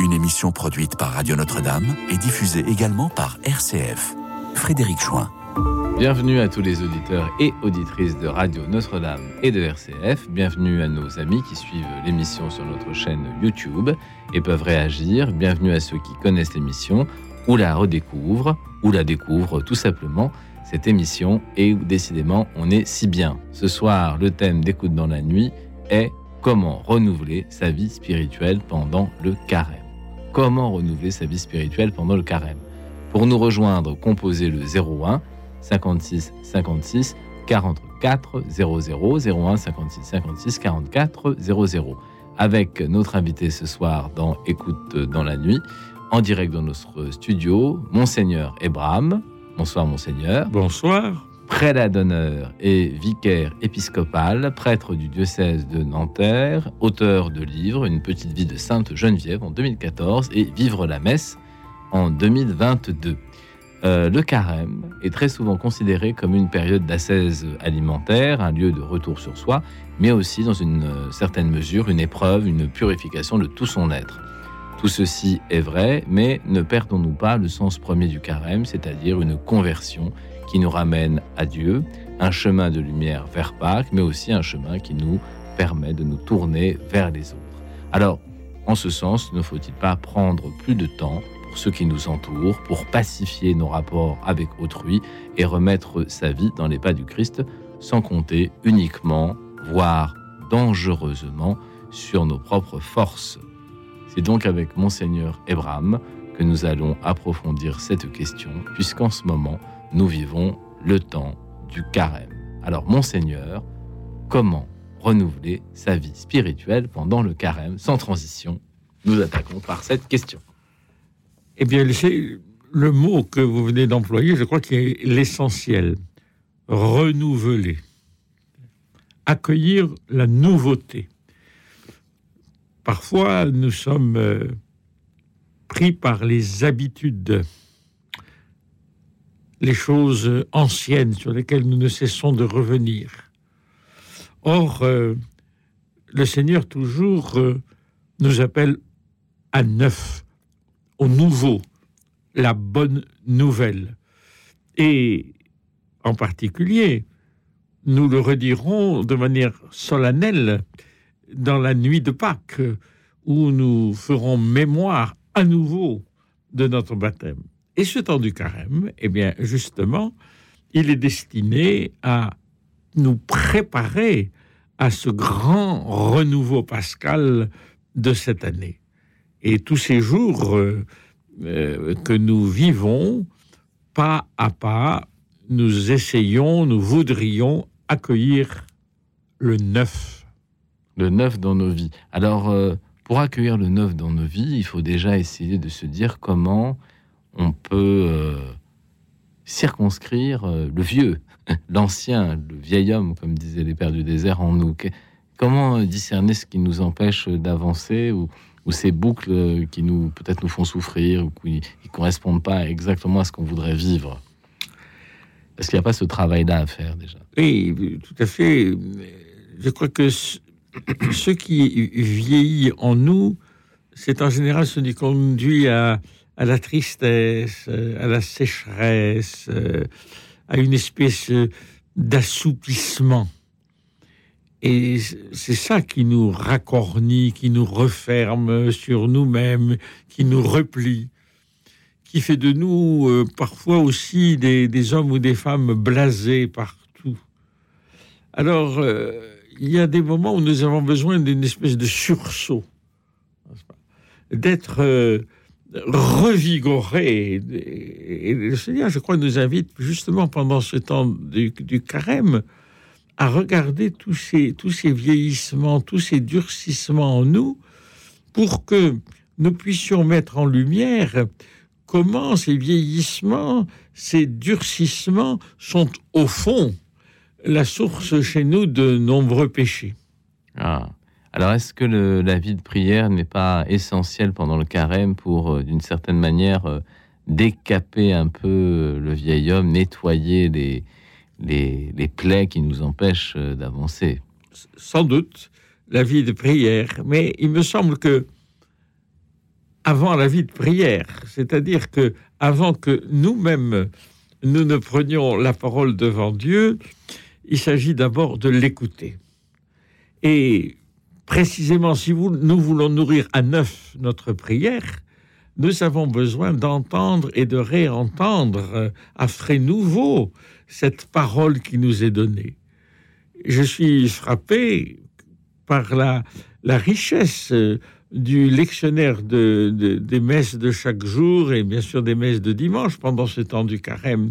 une émission produite par Radio Notre-Dame et diffusée également par RCF. Frédéric Chouin. Bienvenue à tous les auditeurs et auditrices de Radio Notre-Dame et de RCF. Bienvenue à nos amis qui suivent l'émission sur notre chaîne YouTube et peuvent réagir. Bienvenue à ceux qui connaissent l'émission ou la redécouvrent ou la découvrent tout simplement cette émission et décidément on est si bien. Ce soir, le thème d'écoute dans la nuit est comment renouveler sa vie spirituelle pendant le carême. Comment renouveler sa vie spirituelle pendant le carême Pour nous rejoindre, composez le 01 56 56 44 00 01 56 56 44 00 avec notre invité ce soir dans Écoute dans la nuit, en direct dans notre studio, Monseigneur Ebraham. Bonsoir Monseigneur. Bonsoir. Prélat d'honneur et vicaire épiscopal, prêtre du diocèse de Nanterre, auteur de livres Une petite vie de Sainte Geneviève en 2014 et Vivre la messe en 2022. Euh, le carême est très souvent considéré comme une période d'ascèse alimentaire, un lieu de retour sur soi, mais aussi dans une euh, certaine mesure une épreuve, une purification de tout son être. Tout ceci est vrai, mais ne perdons-nous pas le sens premier du carême, c'est-à-dire une conversion qui nous ramène à Dieu, un chemin de lumière vers Pâques, mais aussi un chemin qui nous permet de nous tourner vers les autres. Alors, en ce sens, ne faut-il pas prendre plus de temps ceux qui nous entourent, pour pacifier nos rapports avec autrui et remettre sa vie dans les pas du Christ, sans compter uniquement, voire dangereusement, sur nos propres forces? C'est donc avec monseigneur Abraham que nous allons approfondir cette question, puisqu'en ce moment, nous vivons le temps du carême. Alors, monseigneur, comment renouveler sa vie spirituelle pendant le carême sans transition? Nous attaquons par cette question. Eh bien, le mot que vous venez d'employer, je crois qu'il est l'essentiel. Renouveler. Accueillir la nouveauté. Parfois, nous sommes euh, pris par les habitudes, les choses anciennes sur lesquelles nous ne cessons de revenir. Or, euh, le Seigneur toujours euh, nous appelle à neuf au nouveau, la bonne nouvelle. Et en particulier, nous le redirons de manière solennelle dans la nuit de Pâques, où nous ferons mémoire à nouveau de notre baptême. Et ce temps du carême, eh bien, justement, il est destiné à nous préparer à ce grand renouveau pascal de cette année. Et tous ces jours euh, euh, que nous vivons, pas à pas, nous essayons, nous voudrions accueillir le neuf. Le neuf dans nos vies. Alors, euh, pour accueillir le neuf dans nos vies, il faut déjà essayer de se dire comment on peut circonscrire le vieux, l'ancien, le vieil homme, comme disaient les pères du désert en nous. Comment discerner ce qui nous empêche d'avancer ou ces boucles qui nous peut-être nous font souffrir ou qui ne correspondent pas exactement à ce qu'on voudrait vivre? Est-ce qu'il n'y a pas ce travail-là à faire déjà Oui, tout à fait. Je crois que ce qui vieillit en nous, c'est en général ce qui conduit à, à la tristesse, à la sécheresse, à une espèce d'assoupissement. Et c'est ça qui nous racornit, qui nous referme sur nous-mêmes, qui nous replie, qui fait de nous euh, parfois aussi des, hommes ou des femmes blasés partout. Alors, euh, il y a des moments où nous avons besoin d'une espèce de sursaut, d'être euh, revigoré. Et, le Seigneur, je crois, nous invite justement pendant ce temps du carême à regarder tous ces, tous ces vieillissements, tous ces durcissements en nous, pour que nous puissions mettre en lumière comment ces vieillissements, ces durcissements sont au fond la source chez nous de nombreux péchés. Ah. Alors est-ce que la vie de prière n'est pas essentielle pendant le carême pour, euh, d'une certaine manière, euh, décaper un peu le vieil homme, nettoyer les, les, plaies qui nous empêchent euh, d'avancer? Sans doute, la vie de prière, mais il me semble que avant la vie de prière. C'est-à-dire que avant que nous-mêmes nous ne prenions la parole devant Dieu, il s'agit d'abord de l'écouter. Et précisément, si nous voulons nourrir à neuf notre prière, nous avons besoin d'entendre et de réentendre euh, à frais nouveaux cette parole qui nous est donnée. Je suis frappé par la, richesse euh, du lectionnaire de, des messes de chaque jour et bien sûr des messes de dimanche pendant ce temps du carême.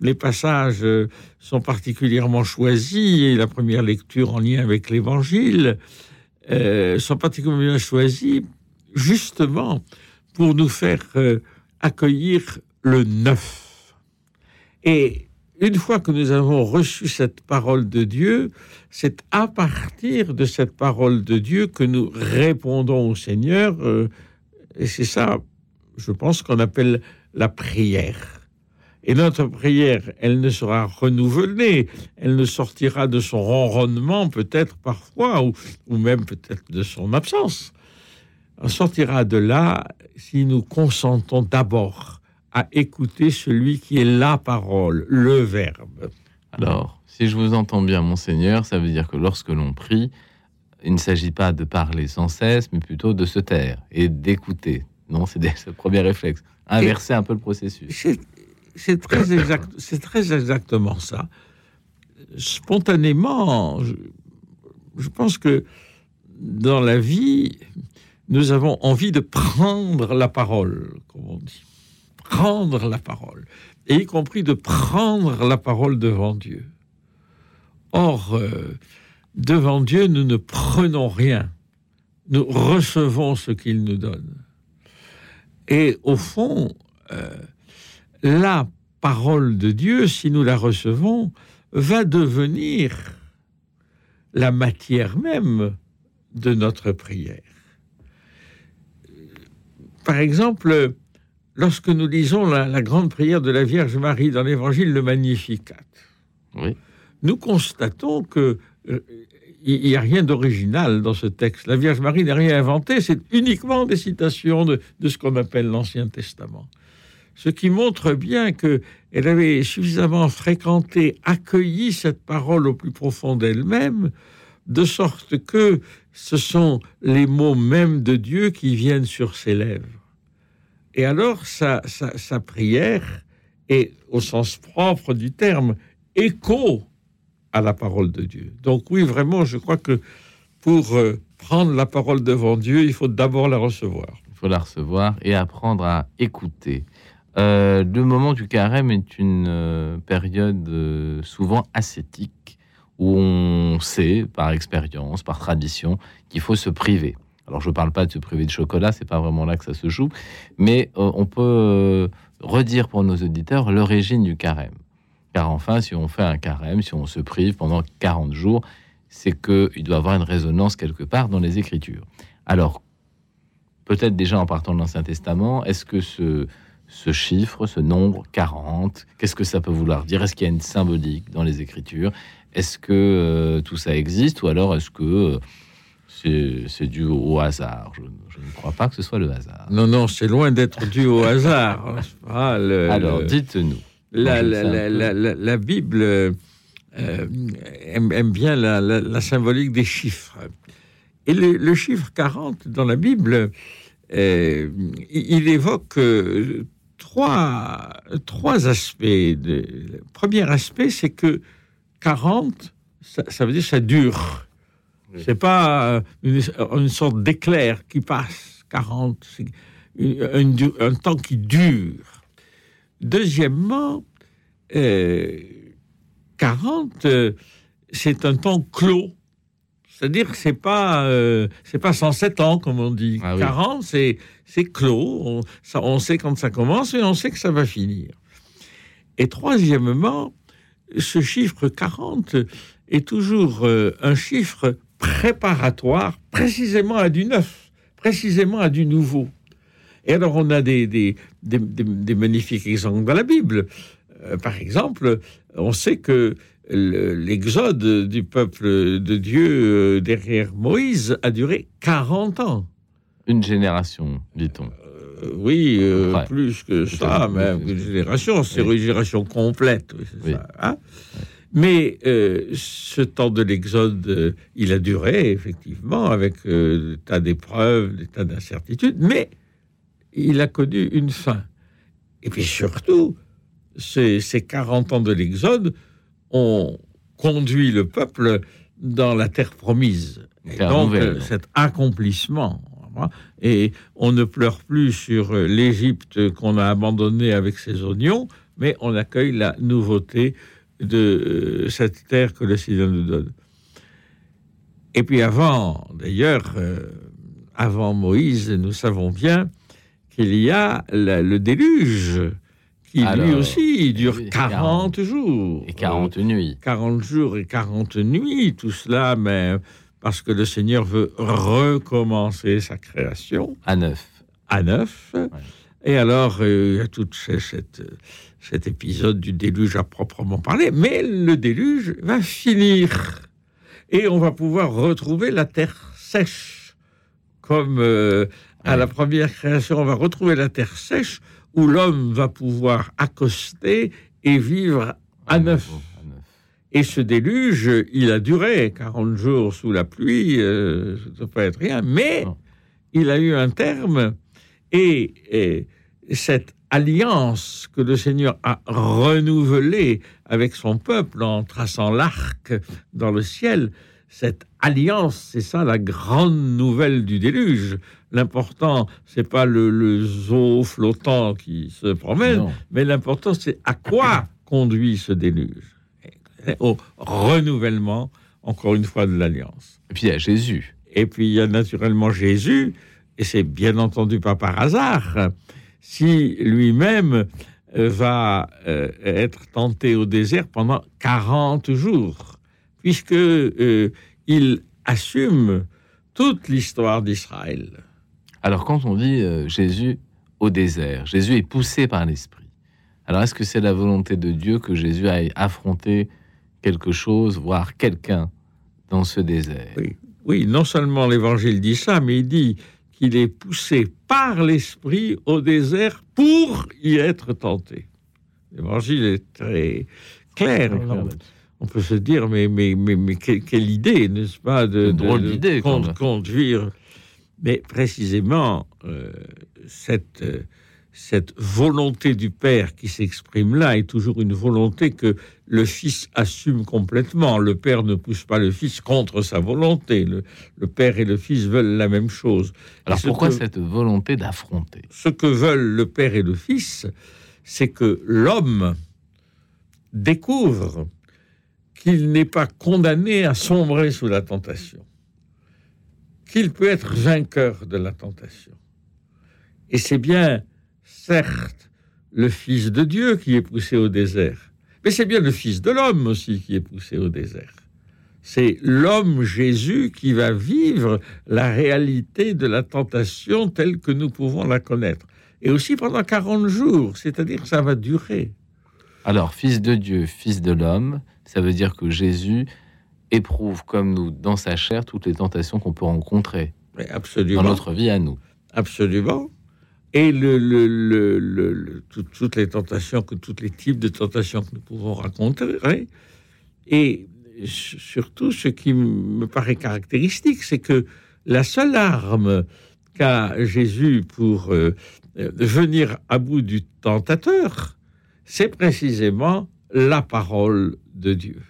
Les passages euh, sont particulièrement choisis et la première lecture en lien avec l'évangile sont particulièrement choisis justement pour nous faire euh, accueillir le neuf. Et une fois que nous avons reçu cette parole de Dieu, c'est à partir de cette parole de Dieu que nous répondons au Seigneur. Euh, et c'est ça, je pense, qu'on appelle la prière. Et notre prière, elle ne sera renouvelée, elle ne sortira de son ronronnement peut-être parfois, ou, ou même peut-être de son absence. On sortira de là si nous consentons d'abord à écouter celui qui est la parole, le Verbe. Alors, si je vous entends bien, monseigneur, ça veut dire que lorsque l'on prie, il ne s'agit pas de parler sans cesse, mais plutôt de se taire et d'écouter. Non, c'est le premier réflexe. Inverser un peu le processus. C'est très, exact, très exactement ça. Spontanément, je pense que dans la vie, nous avons envie de prendre la parole, comme on dit. Prendre la parole. Et y compris de prendre la parole devant Dieu. Or, euh, devant Dieu, nous ne prenons rien. Nous recevons ce qu'il nous donne. Et au fond, euh, la parole de Dieu, si nous la recevons, va devenir la matière même de notre prière. Par exemple, lorsque nous lisons la, grande prière de la Vierge Marie dans l'évangile le Magnificat, nous constatons que euh, il n'y a rien d'original dans ce texte. La Vierge Marie n'a rien inventé, c'est uniquement des citations de, de ce qu'on appelle l'Ancien Testament. Ce qui montre bien qu'elle avait suffisamment fréquenté, accueilli cette parole au plus profond d'elle-même, de sorte que ce sont les mots mêmes de Dieu qui viennent sur ses lèvres. Et alors sa, prière est, au sens propre du terme, écho à la parole de Dieu. Donc oui, vraiment, je crois que pour euh, prendre la parole devant Dieu, il faut d'abord la recevoir. Il faut la recevoir et apprendre à écouter. Euh, le moment du carême est une euh, période souvent ascétique où on sait, par expérience, par tradition, qu'il faut se priver. Alors, je ne parle pas de se priver de chocolat, c'est pas vraiment là que ça se joue, mais euh, on peut euh, redire pour nos auditeurs l'origine du carême. Car enfin, si on fait un carême, si on se prive pendant 40 jours, c'est qu'il doit avoir une résonance quelque part dans les Écritures. Alors, peut-être déjà en partant de l'Ancien Testament, est-ce que ce, ce chiffre, ce nombre 40, qu'est-ce que ça peut vouloir dire? Est-ce qu'il y a une symbolique dans les Écritures? Est-ce que euh, tout ça existe ou alors est-ce que euh, c'est dû au hasard? Je, ne crois pas que ce soit le hasard. Non, non, c'est loin d'être dû au hasard. alors, dites-nous. La, Bible euh, aime, bien la, symbolique des chiffres. Et le, chiffre 40 dans la Bible, il, évoque trois, trois aspects. Le premier aspect, c'est que 40, ça, veut dire ça dure. C'est pas euh, une, sorte d'éclair qui passe. 40, c'est un, temps qui dure. Deuxièmement, 40, euh, euh, c'est un temps clos. C'est-à-dire que c'est pas c'est pas 107 ans comme on dit. 40 ah c'est c'est clos. On, ça, on sait quand ça commence et on sait que ça va finir. Et troisièmement, ce chiffre 40 est toujours euh, un chiffre préparatoire précisément à du neuf, précisément à du nouveau. Et alors on a des, des, magnifiques exemples dans la Bible. Euh, par exemple, on sait que l'exode du peuple de Dieu euh, derrière Moïse a duré 40 ans. Une génération, dit-on. oui, euh, Ouais. plus que ça, même une génération, c'est Oui. une génération complète. oui, c'est Oui. ça, hein. Mais euh, ce temps de l'Exode, euh, il a duré, effectivement, avec euh, des tas d'épreuves, des tas d'incertitudes, mais il a connu une fin. Et puis surtout, ces, ces 40 ans de l'Exode ont conduit le peuple dans la terre promise. Et donc, nouvelle, euh, cet accomplissement. Et on ne pleure plus sur euh, l'Égypte qu'on a abandonnée avec ses oignons, mais on accueille la nouveauté de euh, cette terre que le Seigneur nous donne. Et puis avant, d'ailleurs, euh, avant Moïse, nous savons bien qu'il y a la- le déluge, lui Alors, aussi dure oui, 40 jours. Et 40 nuits. 40 jours et 40 nuits, tout cela, mais parce que le Seigneur veut recommencer sa création À 9. à neuf. Et alors, euh, il y a tout cette, cet épisode du déluge à proprement parler, mais le déluge va finir. Et on va pouvoir retrouver la terre sèche. Comme euh, à Ouais. la première création, on va retrouver la terre sèche où l'homme va pouvoir accoster et vivre à neuf. Et ce déluge, il a duré 40 jours sous la pluie, euh, ça ne pas être rien, mais Non. il a eu un terme. Et, et cette alliance que le Seigneur a renouvelée avec son peuple en traçant l'arc dans le ciel, cette alliance, c'est ça la grande nouvelle du déluge. L'important, c'est pas le, le zoo flottant qui se promène, Non. mais l'important, c'est à quoi conduit ce déluge Au renouvellement, encore une fois, de l'alliance. Et puis il y a Jésus. Et puis, il y a naturellement Jésus, et c'est bien entendu pas par hasard, si lui-même euh, va euh, être tenté au désert pendant 40 jours, puisque euh, il assume toute l'histoire d'Israël. Alors quand on dit euh, Jésus au désert, Jésus est poussé par l'Esprit. Alors est-ce que c'est la volonté de Dieu que Jésus aille affronter quelque chose, voire quelqu'un dans ce désert? Oui. Oui, non seulement l'Évangile dit ça, mais il dit qu'il est poussé par l'Esprit au désert pour y être tenté. L'Évangile est très clair. On peut se dire, mais, mais, mais, mais quelle, idée, n'est-ce pas, de, conduire. Mais précisément, euh, cette, euh, cette volonté du Père qui s'exprime là est toujours une volonté que le Fils assume complètement. Le Père ne pousse pas le Fils contre sa volonté. Le, le Père et le Fils veulent la même chose. Alors ce pourquoi que- cette volonté d'affronter? ce que veulent le Père et le Fils, c'est que l'homme découvre qu'il n'est pas condamné à sombrer sous la tentation, qu'il peut être vainqueur de la tentation. Et c'est bien, certes, le Fils de Dieu qui est poussé au désert, mais c'est bien le Fils de l'homme aussi qui est poussé au désert. C'est l'homme Jésus qui va vivre la réalité de la tentation telle que nous pouvons la connaître. Et aussi pendant 40 jours, c'est-à-dire ça va durer. Alors, fils de Dieu, fils de l'homme, ça veut dire que Jésus éprouve comme nous dans sa chair toutes les tentations qu'on peut rencontrer Mais dans absolument. notre vie à nous. Absolument. Et le, le- le- le- le- tout- toutes les tentations, que tous les types de tentations que nous pouvons rencontrer. Et surtout, ce qui me paraît caractéristique, c'est que la seule arme qu'a Jésus pour euh, euh, venir à bout du tentateur, c'est précisément la parole de Dieu.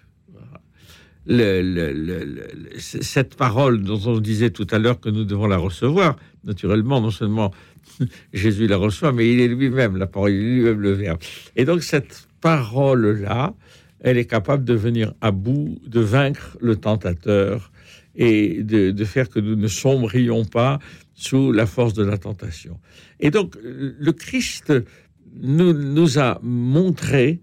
Cette parole dont on disait tout à l'heure que nous devons la recevoir, naturellement, non seulement Jésus la reçoit, mais il est lui-même la parole, il est lui-même le Verbe. Et donc cette parole-là, elle est capable de venir à bout, de vaincre le tentateur et de, faire que nous ne sombrions pas sous la force de la tentation. Et donc le Christ nous a montré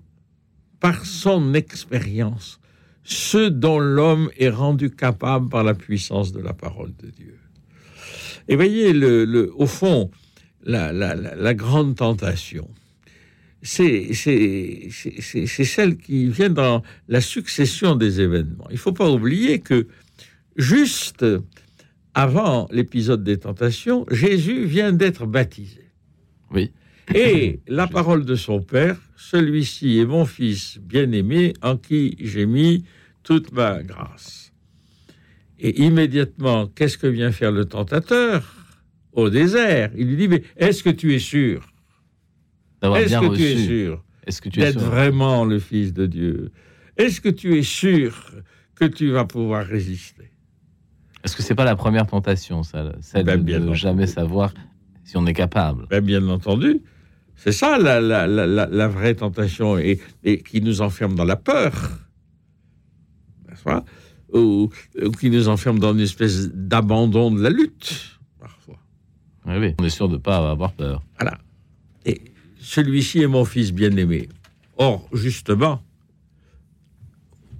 par son expérience ce dont l'homme est rendu capable par la puissance de la parole de Dieu. Et voyez, le, au fond, la, la- grande tentation, c'est celle qui vient dans la succession des événements. Il ne faut pas oublier que juste avant l'épisode des tentations, Jésus vient d'être baptisé. Oui. Et la parole de son père, celui-ci est mon fils bien-aimé en qui j'ai mis toute ma grâce. Et immédiatement, qu'est-ce que vient faire le tentateur au désert? Il lui dit, mais est-ce que tu es sûr? Est-ce que tu es sûr Est-ce que tu es d'être sûr? vraiment le Fils de Dieu? Est-ce que tu es sûr que tu vas pouvoir résister? Est-ce que c'est pas la première tentation, ça, celle Ben, de ne jamais savoir si on est capable? Ben, Bien entendu, c'est ça la, la- la- la- la vraie tentation et, et qui nous enferme dans la peur, ou, ou qui nous enferme dans une espèce d'abandon de la lutte, parfois. Oui, oui. On est sûr de pas avoir peur. Voilà. Et celui-ci est mon fils bien-aimé. Or, justement,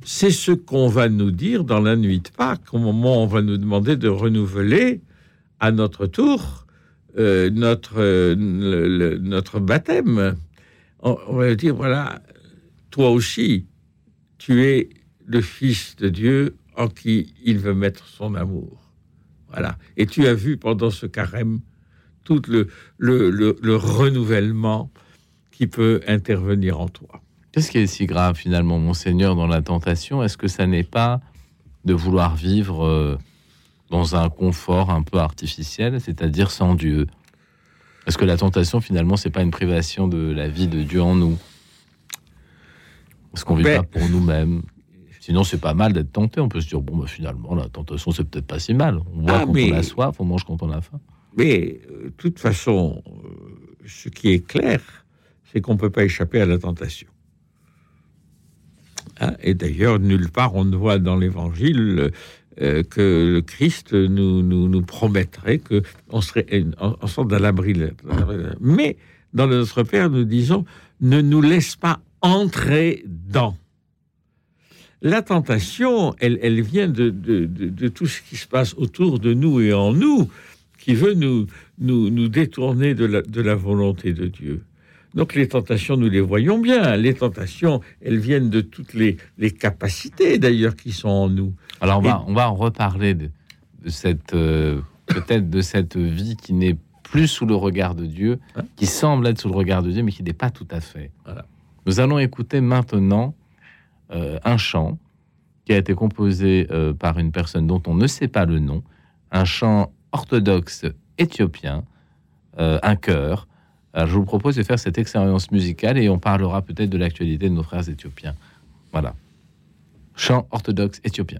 c'est ce qu'on va nous dire dans la nuit de Pâques, au moment où on va nous demander de renouveler à notre tour euh, notre, euh, notre baptême. On, on va dire, voilà, toi aussi, tu es le Fils de Dieu en qui il veut mettre son amour. Voilà. Et tu as vu pendant ce carême tout le, le, le- le renouvellement qui peut intervenir en toi. Qu'est-ce qui est si grave finalement, monseigneur, dans la tentation? Est-ce que ça n'est pas de vouloir vivre euh, dans un confort un peu artificiel, c'est-à-dire sans Dieu Est-ce que la tentation finalement, c'est pas une privation de la vie de Dieu en nous Est-ce qu'on vit pas pour nous-mêmes Sinon, c'est pas mal d'être tenté. On peut se dire bon, bah, finalement, la tentation, c'est peut-être pas si mal. On boit Ah, quand mais- on a soif, on mange quand on a faim. Mais euh, de toute façon, euh, ce qui est clair, c'est qu'on ne peut pas échapper à la tentation. Hein, et d'ailleurs, nulle part on ne voit dans l'Évangile euh, que le Christ nous, nous, promettrait que on serait en, l'abri. Mais dans le Notre Père, nous disons ne nous laisse pas entrer dans. La tentation, elle, vient de, tout ce qui se passe autour de nous et en nous, qui veut nous, détourner de la, volonté de Dieu. Donc les tentations, nous les voyons bien. Les tentations, elles viennent de toutes les capacités d'ailleurs qui sont en nous. Alors on va, on va en reparler de, de cette euh, peut-être de cette vie qui n'est plus sous le regard de Dieu, Hein qui semble être sous le regard de Dieu, mais qui n'est pas tout à fait. Voilà. Nous allons écouter maintenant euh, un chant qui a été composé euh, par une personne dont on ne sait pas le nom, un chant orthodoxe éthiopien, un chœur. Alors, je vous propose de faire cette expérience musicale et on parlera peut-être de l'actualité de nos frères éthiopiens. Voilà. Chant orthodoxe éthiopien.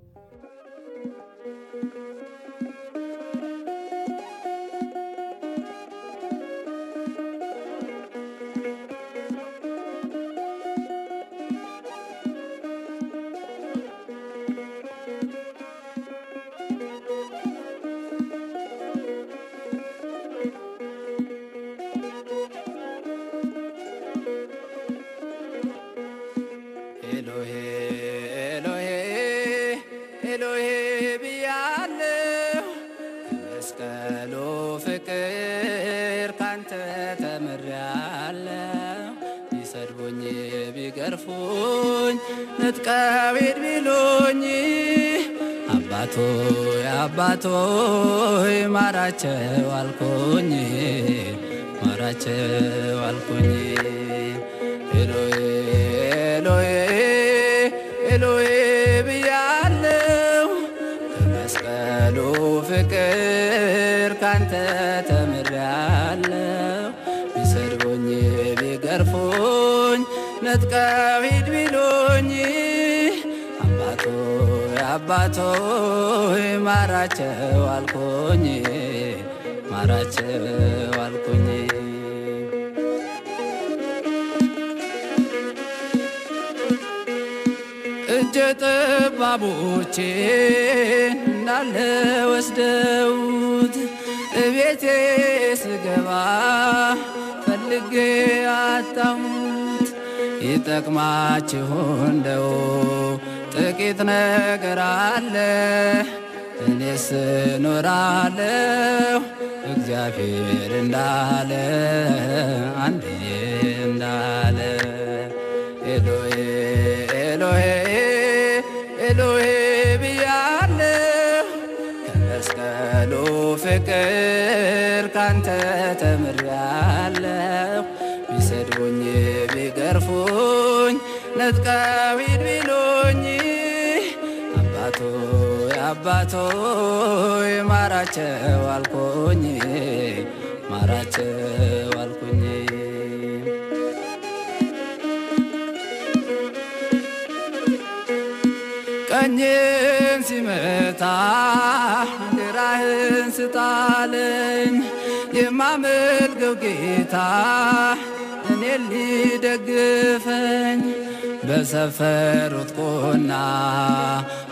በሰፈሩት ቁና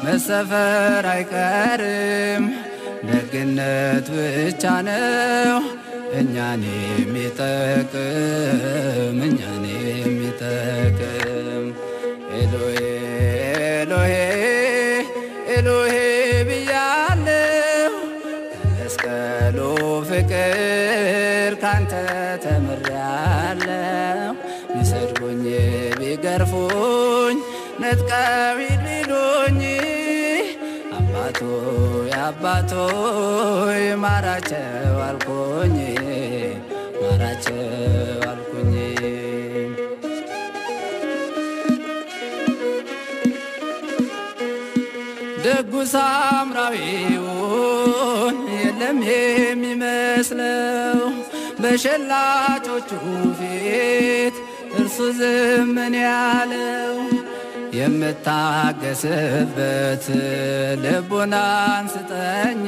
መሰፈር አይቀርም። ደግነት ብቻ ነው እኛን የሚጠቅም ማራቸው አልኩኝ ማራቸው አልኩኝ። ደጉ ሳምራዊውን የለም የሚመስለው በሸላቾቹ ፊት እርሱ ዝምን ያለው የምታገስበት ልቡናን ስጠኝ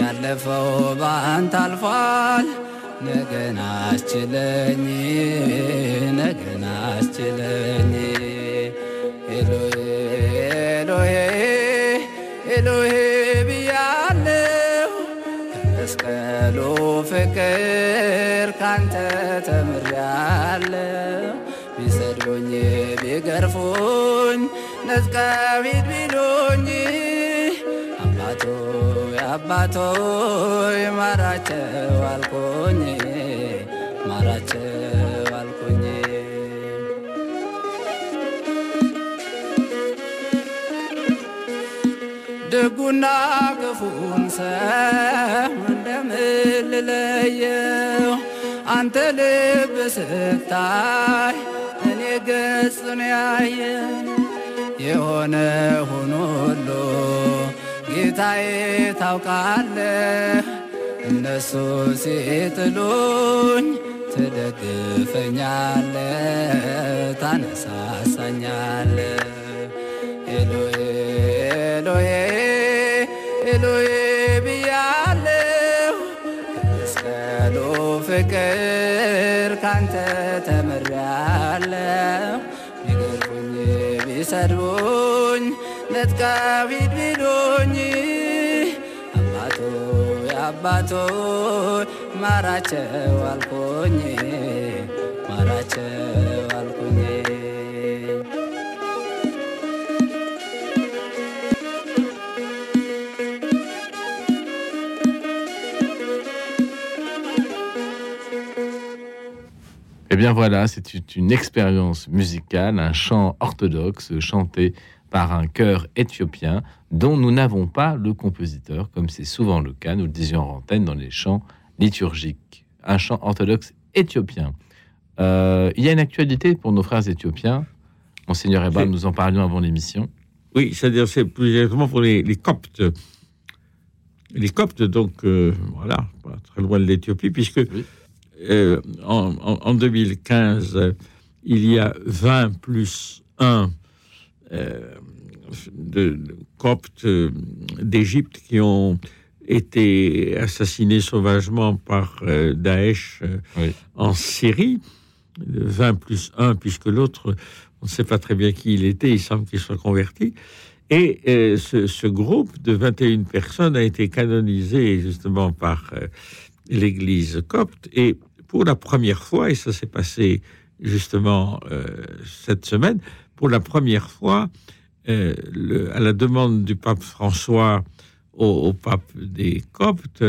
ያለፈው ባንተ አልፏል። ነገን አስችለኝ ነገን አስችለኝ። ኤሎሄ ኤሎሄ ኤሎሄ ብያለሁ። መስቀሉ ፍቅር ካንተ ተምሬያለሁ። ቢሰድቡኝ ቢገርፉኝ ነጥቀዊድ ቢሉኝ አባቶ ማራቸው አልኩኝ ማራቸው አልኩኝ ደጉና ክፉን ሰው እንደምን ልለየው? አንተ ልብ ስታይ እኔ ገጽን ያየ የሆነ ሁሉ ጌታዬ ታውቃለህ። እነሱ ሲጥሉኝ ትደግፈኛለህ፣ ታነሳሳኛለህ። ኤሎሄ ኤሎሄ ኤሎሄ ብያለሁ መስቀሉ ፍቅር ካንተ ተምሬያለሁ። ቢገርፉኝ ቢሰድቡኝ ነጥቀዊድ ቢሉኝ አባቶ አባቶ ማራቸው አልኩኝ ማራቸው አልኩኝ Eh bien voilà, c'est une- une expérience musicale, un chant orthodoxe chanté par un chœur éthiopien dont nous n'avons pas le compositeur, comme c'est souvent le cas, nous le disions en antenne, dans les chants liturgiques. Un chant orthodoxe éthiopien. Euh, il y a une actualité pour nos frères éthiopiens. Monseigneur C'est- nous en parlions avant l'émission. Oui, c'est-à-dire c'est plus exactement pour les, les Coptes. Les Coptes, donc, euh, voilà, pas très loin de l'Éthiopie, puisque Oui. euh, en, en- en 2015, euh, il y a 20 plus 1 euh, de, de Coptes euh, d'Égypte qui ont été assassinés sauvagement par euh, Daesh Oui. en Syrie. 20 plus 1, puisque l'autre, on ne sait pas très bien qui il était, il semble qu'il soit converti. Et ce, ce groupe de 21 personnes a été canonisé justement par l'Église copte. Et pour la première fois, et ça s'est passé justement euh, cette semaine, pour la première fois, euh, à la demande du pape François au, pape des Coptes,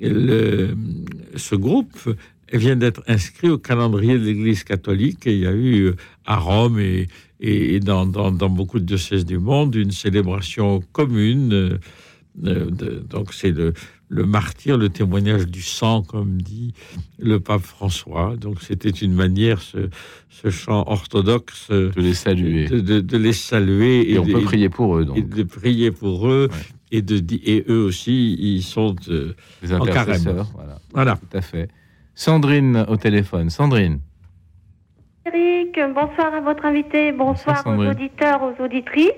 ce groupe vient d'être inscrit au calendrier de l'Église catholique. Il y a eu à Rome et, dans, beaucoup de diocèses du monde une célébration commune euh, donc c'est le, le martyr, le témoignage du sang, comme dit le pape François. Donc c'était une manière, ce, ce chant orthodoxe, euh, Je les saluer. de, de- de les saluer Et on de- peut prier pour eux, et donc, de prier pour eux. Ouais. Et, de, et eux aussi, ils sont. euh, les en carême. Voilà, voilà. tout à fait. Sandrine au téléphone. Sandrine. Eric, bonsoir à votre invité, bonsoir Bonsoir, aux auditeurs, aux auditrices.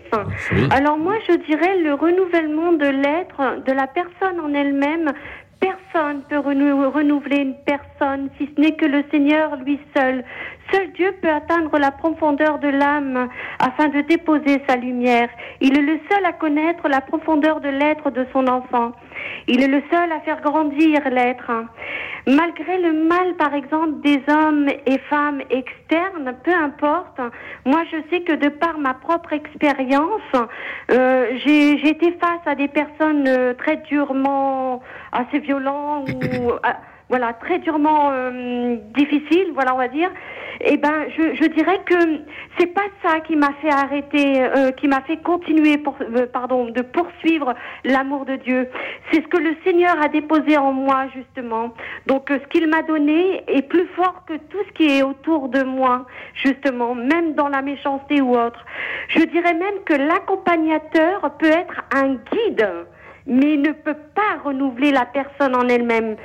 Oui. Alors moi, je dirais le renouvellement de l'être, de la personne en elle-même. Personne peut renou- renouveler une personne si ce n'est que le Seigneur lui seul. Seul Dieu peut atteindre la profondeur de l'âme afin de déposer sa lumière. Il est le seul à connaître la profondeur de l'être de son enfant. Il est le seul à faire grandir l'être. Malgré le mal, par exemple, des hommes et femmes externes, peu importe, moi je sais que de par ma propre expérience, euh, j'ai été face à des personnes euh, très durement, assez violents ou ah, voilà très durement euh, difficiles, voilà on va dire. Eh ben, je, je dirais que c'est pas ça qui m'a fait arrêter, euh, qui m'a fait continuer, pour, euh, pardon, de poursuivre l'amour de Dieu. C'est ce que le Seigneur a déposé en moi justement. Donc, euh, ce qu'il m'a donné est plus fort que tout ce qui est autour de moi, justement, même dans la méchanceté ou autre. Je dirais même que l'accompagnateur peut être un guide, mais ne peut pas renouveler la personne en elle-même.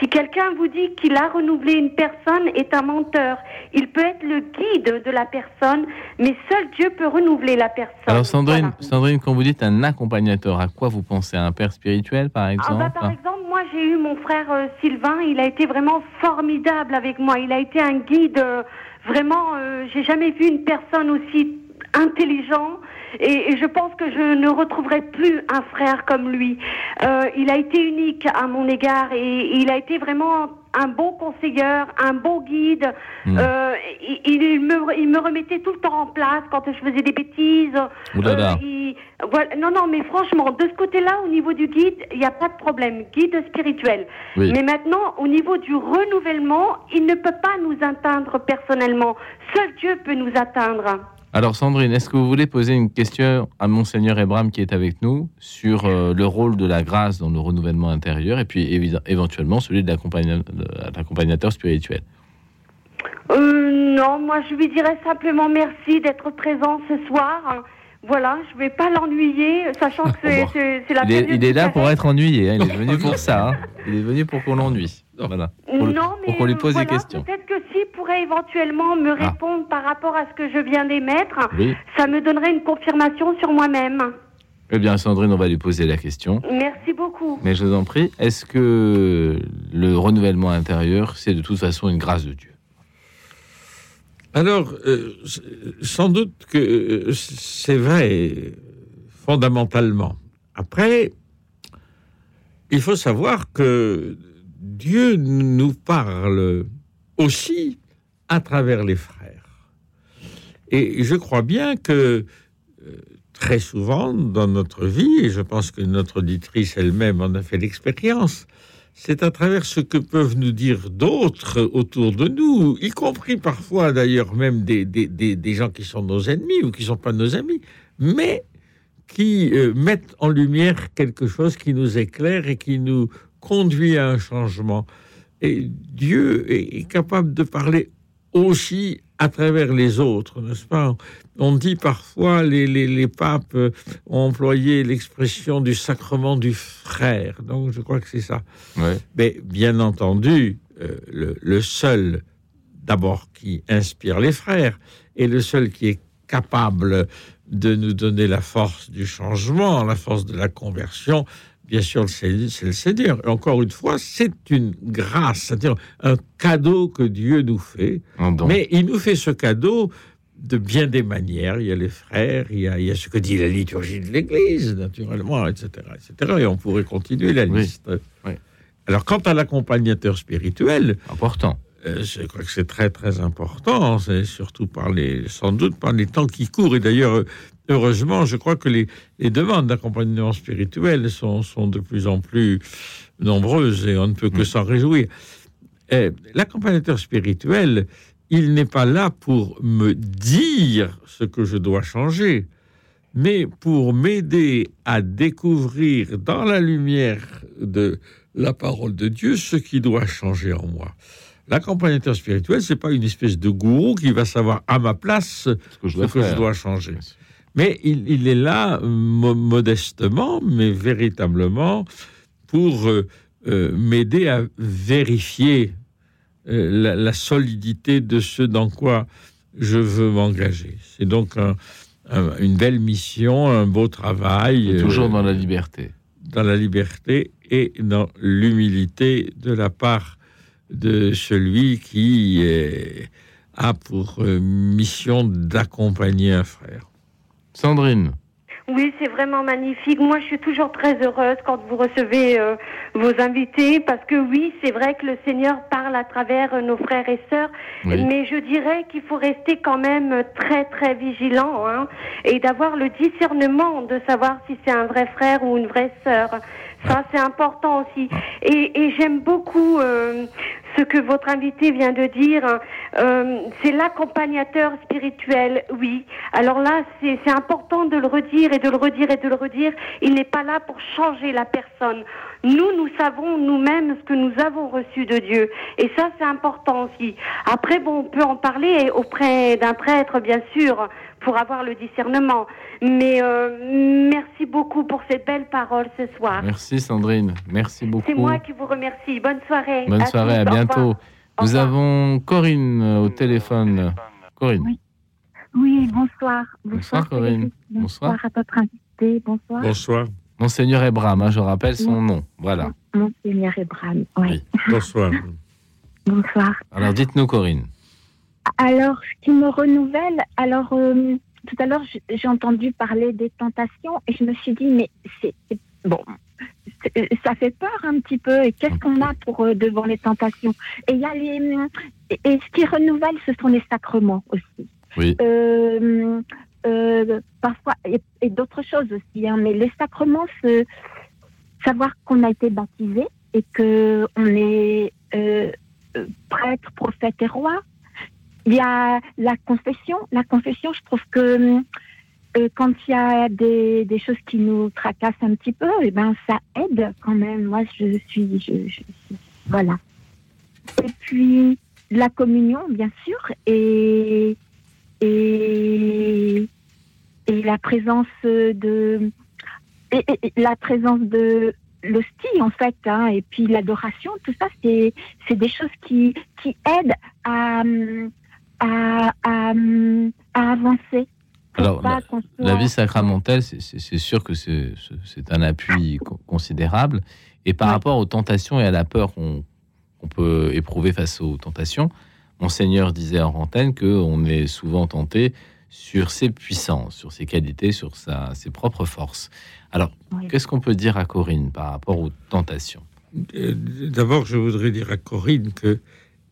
Si quelqu'un vous dit qu'il a renouvelé une personne, est un menteur. Il peut être le guide de la personne, mais seul Dieu peut renouveler la personne. Alors Sandrine, Voilà. Sandrine, quand vous dites un accompagnateur, à quoi vous pensez? À un père spirituel, par Ah exemple? bah, par exemple, moi j'ai eu mon frère euh, Sylvain, il a été vraiment formidable avec moi. Il a été un guide, euh, vraiment, euh, j'ai jamais vu une personne aussi intelligent. Et, et je pense que je ne retrouverai plus un frère comme lui. Euh, il a été unique à mon égard et il a été vraiment un bon conseiller, un bon guide. Hmm. Euh, il, il me, il me remettait tout le temps en place quand je faisais des bêtises. Euh, il- voilà, non, non, mais franchement, de ce côté-là, au niveau du guide, il n'y a pas de problème. Guide spirituel. Oui. Mais maintenant, au niveau du renouvellement, il ne peut pas nous atteindre personnellement. Seul Dieu peut nous atteindre. Alors Sandrine, est-ce que vous voulez poser une question à Monseigneur Ebram qui est avec nous sur euh, le rôle de la grâce dans le renouvellement intérieur et puis éventuellement celui de l'accompagna- de l'accompagnateur spirituel? Euh, non, moi, je lui dirais simplement merci d'être présent ce soir. Voilà, je vais pas l'ennuyer, sachant que c'est Bon. la il est, il est là pour être ennuyé, hein, il est venu pour ça. hein. Il est venu pour qu'on l'ennuie. Voilà. Pour, le- non, mais pour qu'on lui pose voilà, des questions. Peut-être que s'il pourrait éventuellement me Ah. répondre par rapport à ce que je viens d'émettre, Oui. ça me donnerait une confirmation sur moi-même. Eh bien Sandrine, on va lui poser la question. Merci beaucoup. Mais je vous en prie, est-ce que le renouvellement intérieur, c'est de toute façon une grâce de Dieu? Alors, euh, sans doute que euh, c'est vrai, fondamentalement. Après, il faut savoir que Dieu nous parle aussi à travers les frères. Et je crois bien que euh, très souvent dans notre vie, et je pense que notre auditrice elle-même en a fait l'expérience, c'est à travers ce que peuvent nous dire d'autres autour de nous, y compris parfois d'ailleurs même des, des, des, des gens qui sont nos ennemis ou qui ne sont pas nos amis, mais qui euh, mettent en lumière quelque chose qui nous éclaire et qui nous conduit à un changement. Et Dieu est, capable de parler aussi à travers les autres, n'est-ce pas? On dit parfois, les, les, les papes ont employé l'expression du sacrement du frère, donc je crois que c'est ça. Ouais. Mais bien entendu, euh, le, le seul d'abord qui inspire les frères et le seul qui est capable de nous donner la force du changement, la force de la conversion, bien sûr, c'est le Seigneur. Et encore une fois, c'est une grâce, c'est-à-dire un cadeau que Dieu nous fait. Mais il nous fait ce cadeau de bien des manières. Il y a les frères, il y a, il y a ce que dit la liturgie de l'Église, naturellement, etc., etc. Et on pourrait continuer la Oui. liste. Oui. Alors, quant à l'accompagnateur spirituel, Important. euh, je crois que c'est très très important, c'est surtout par les, sans doute par les temps qui courent. Et d'ailleurs, heureusement, je crois que les, les demandes d'accompagnement spirituel sont, sont de plus en plus nombreuses et on ne peut que Mm. s'en réjouir. Eh, L'accompagnateur spirituel, il n'est pas là pour me dire ce que je dois changer. mais pour m'aider à découvrir dans la lumière de la parole de Dieu ce qui doit changer en moi. L'accompagnateur spirituel, c'est pas une espèce de gourou qui va savoir à ma place Ce que je ce dois que je faire. dois changer. Mais il, il est là mo- modestement, mais véritablement pour euh, euh, m'aider à vérifier euh, la, la solidité de ce dans quoi je veux m'engager. C'est donc un- un- une belle mission, un beau travail. Et toujours dans la liberté. dans la liberté et dans l'humilité de la part de celui qui a pour mission d'accompagner un frère. Sandrine, Oui, c'est vraiment magnifique. Moi, je suis toujours très heureuse quand vous recevez euh, vos invités parce que oui, c'est vrai que le Seigneur parle à travers euh, nos frères et sœurs, Oui. mais je dirais qu'il faut rester quand même très très vigilant hein, et d'avoir le discernement de savoir si c'est un vrai frère ou une vraie sœur. Ça, c'est important aussi. Et, j'aime beaucoup euh, ce que votre invité vient de dire. Euh, c'est l'accompagnateur spirituel, oui. Alors là, c'est important de le redire et de le redire et de le redire. Il n'est pas là pour changer la personne. Nous, nous savons nous-mêmes ce que nous avons reçu de Dieu. Et ça, c'est important aussi. Après, bon, on peut en parler auprès d'un prêtre, bien sûr, pour avoir le discernement. Mais euh, merci beaucoup pour ces belles paroles ce soir. merci Sandrine, merci beaucoup. C'est moi qui vous remercie. Bonne soirée. Bonne soirée, à tous. Bientôt. Nous avons Corinne euh, au téléphone. Corinne, Oui. Oui, bonsoir. Bonsoir, Corinne. Bonsoir. Bonsoir à votre invité. Bonsoir. Bonsoir. Monseigneur Ebram, hein, je rappelle son nom. Voilà. Monseigneur Ebram. Oui. Oui. Bonsoir. Bonsoir. Alors dites-nous Corinne. Alors, ce qui me renouvelle, alors, euh, tout à l'heure, j'ai entendu parler des tentations et je me suis dit, mais c'est. Bon. c'est- Ça fait peur un petit peu. Et qu'est-ce qu'on a pour euh, devant les tentations? Et il y a les. Et, et ce qui renouvelle, ce sont les sacrements aussi. Oui. Euh, euh, parfois, et, et d'autres choses aussi, hein, mais les sacrements, c'est savoir qu'on a été baptisé et que on est euh, euh, prêtre, prophète et roi. Il y a la confession. La confession, je trouve que euh, quand il y a des, des choses qui nous tracassent un petit peu, et ben ça aide quand même. Moi, je suis, je, voilà. Et puis la communion, bien sûr, et et, et la présence de et- la présence de l'hostie en fait, hein, et puis l'adoration, tout ça, c'est des choses qui qui aident à à, à, à avancer. Alors, La vie sacramentelle, c'est- sûr que c'est c'est un appui co- considérable. Et par Ouais. rapport aux tentations et à la peur qu'on peut éprouver face aux tentations, Monseigneur disait en antenne qu'on est souvent tenté sur ses puissances, sur ses qualités, sur sa, ses propres forces. Alors, Oui. qu'est-ce qu'on peut dire à Corinne par rapport aux tentations? Euh, D'abord, je voudrais dire à Corinne que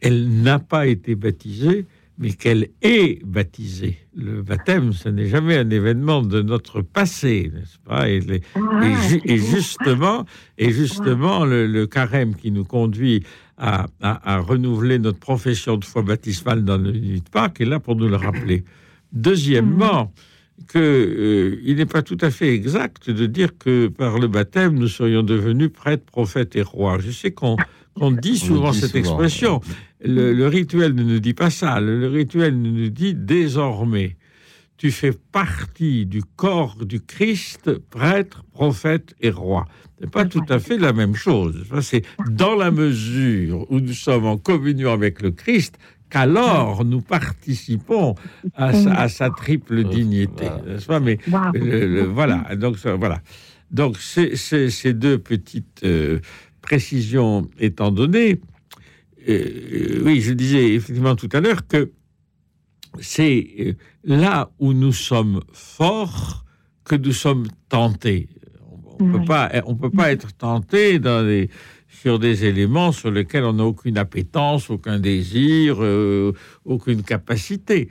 elle n'a pas été baptisée, mais qu'elle est baptisée. Le baptême, ce n'est jamais un événement de notre passé, n'est-ce pas? Et, les- Ah, et ju- c'est et bon. justement, et justement, le, le carême qui nous conduit à, à- à renouveler notre profession de foi baptismale dans le nuit de Pâques est là pour nous le rappeler. Deuxièmement, que euh, il n'est pas tout à fait exact de dire que par le baptême nous serions devenus prêtres, prophètes et rois. Je sais qu'on dit On le souvent dit cette souvent, expression. Le, le rituel ne nous dit pas ça. Le, le rituel nous dit désormais, tu fais partie du corps du Christ, prêtre, prophète et roi. C'est pas tout à fait la même chose. C'est dans la mesure où nous sommes en communion avec le Christ qu'alors nous participons à sa, à sa triple dignité. Voilà. n'est-ce pas? Mais Waouh. le- le- voilà. Donc voilà. Donc ces deux petites euh, précisions étant données, euh, oui, je disais effectivement tout à l'heure que c'est euh, là où nous sommes forts que nous sommes tentés. On ne peut pas, on peut pas être tenté dans sur des éléments sur lesquels on n'a aucune appétence, aucun désir, euh, aucune capacité.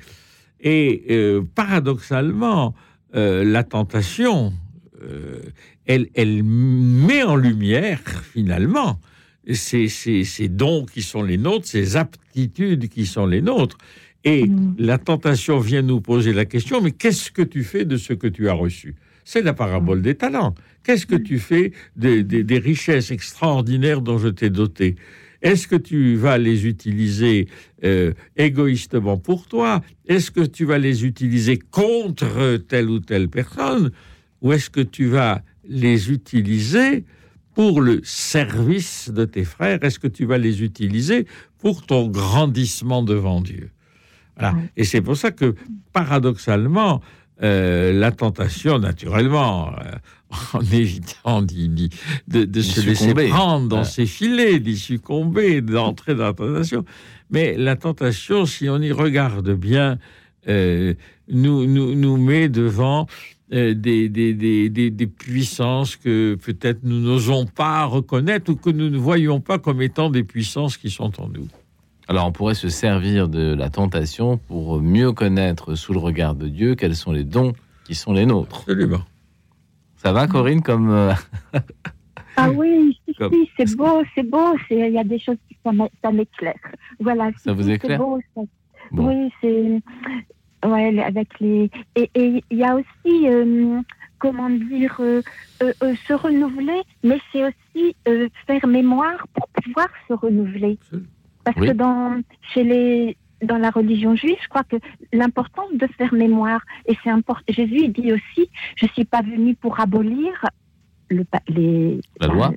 Et euh, paradoxalement, euh, la tentation, euh, elle, elle met en lumière finalement ces, ces, ces dons qui sont les nôtres, ces aptitudes qui sont les nôtres. Et Mm. la tentation vient nous poser la question, mais qu'est-ce que tu fais de ce que tu as reçu? C'est la parabole des talents. Qu'est-ce que tu fais des, des- des richesses extraordinaires dont je t'ai doté? Est-ce que tu vas les utiliser euh, égoïstement pour toi? Est-ce que tu vas les utiliser contre telle ou telle personne? Ou est-ce que tu vas les utiliser pour le service de tes frères. Est-ce que tu vas les utiliser pour ton grandissement devant Dieu? Voilà. Et c'est pour ça que, paradoxalement, euh, la tentation, naturellement, euh, en évitant d'y- d'y- de, se laisser prendre dans ses filets, d'y succomber, d'entrer dans la tentation. Mais la tentation, si on y regarde bien, euh, nous, nous, nous met devant euh, des, des, des, des, des puissances que peut-être nous n'osons pas reconnaître ou que nous ne voyons pas comme étant des puissances qui sont en nous. Alors on pourrait se servir de la tentation pour mieux connaître sous le regard de Dieu quels sont les dons qui sont les nôtres. Absolument. Ça va Corinne comme euh, Ah oui, si, Comme- si, c'est beau, c'est beau. Il y a des choses qui ça m'é- ça m'éclaire. Voilà. Ça si, vous éclaire c'est beau, ça. Bon. Oui, c'est ouais avec les et il y a aussi euh, comment dire euh, euh, se renouveler, mais c'est aussi faire mémoire pour pouvoir se renouveler. Parce Oui. que dans chez les dans la religion juive, je crois que l'importance de faire mémoire et c'est important. Jésus il dit aussi, je suis pas venu pour abolir le, pa- les, La loi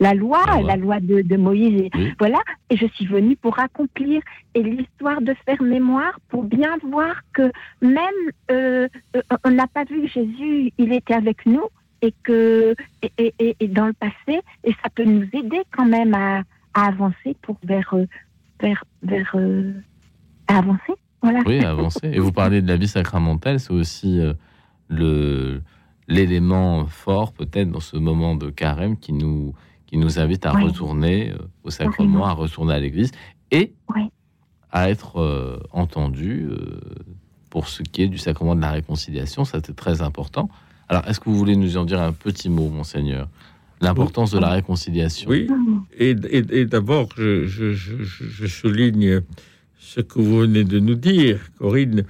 la, loi, La loi. la loi de, de Moïse, Oui. voilà. Et je suis venue pour accomplir et l'histoire de faire mémoire pour bien voir que même euh, euh, on n'a pas vu Jésus, il était avec nous et que et, et- dans le passé et ça peut nous aider quand même à, à avancer pour vers euh, vers vers euh, à avancer. Voilà. Oui, avancer. Et vous parlez de la vie sacramentelle, c'est aussi euh, le l'élément fort peut-être dans ce moment de carême qui nous qui nous invite à Ouais. retourner euh, au sacrement, à retourner à l'église et Ouais. à être euh, entendu euh, pour ce qui est du sacrement de la réconciliation. Ça, c'est très important. Alors, est-ce que vous voulez nous en dire un petit mot, monseigneur? L'importance de la réconciliation. Oui. Et, et- et d'abord, je, je- je- je- je souligne ce que vous venez de nous dire, Corinne,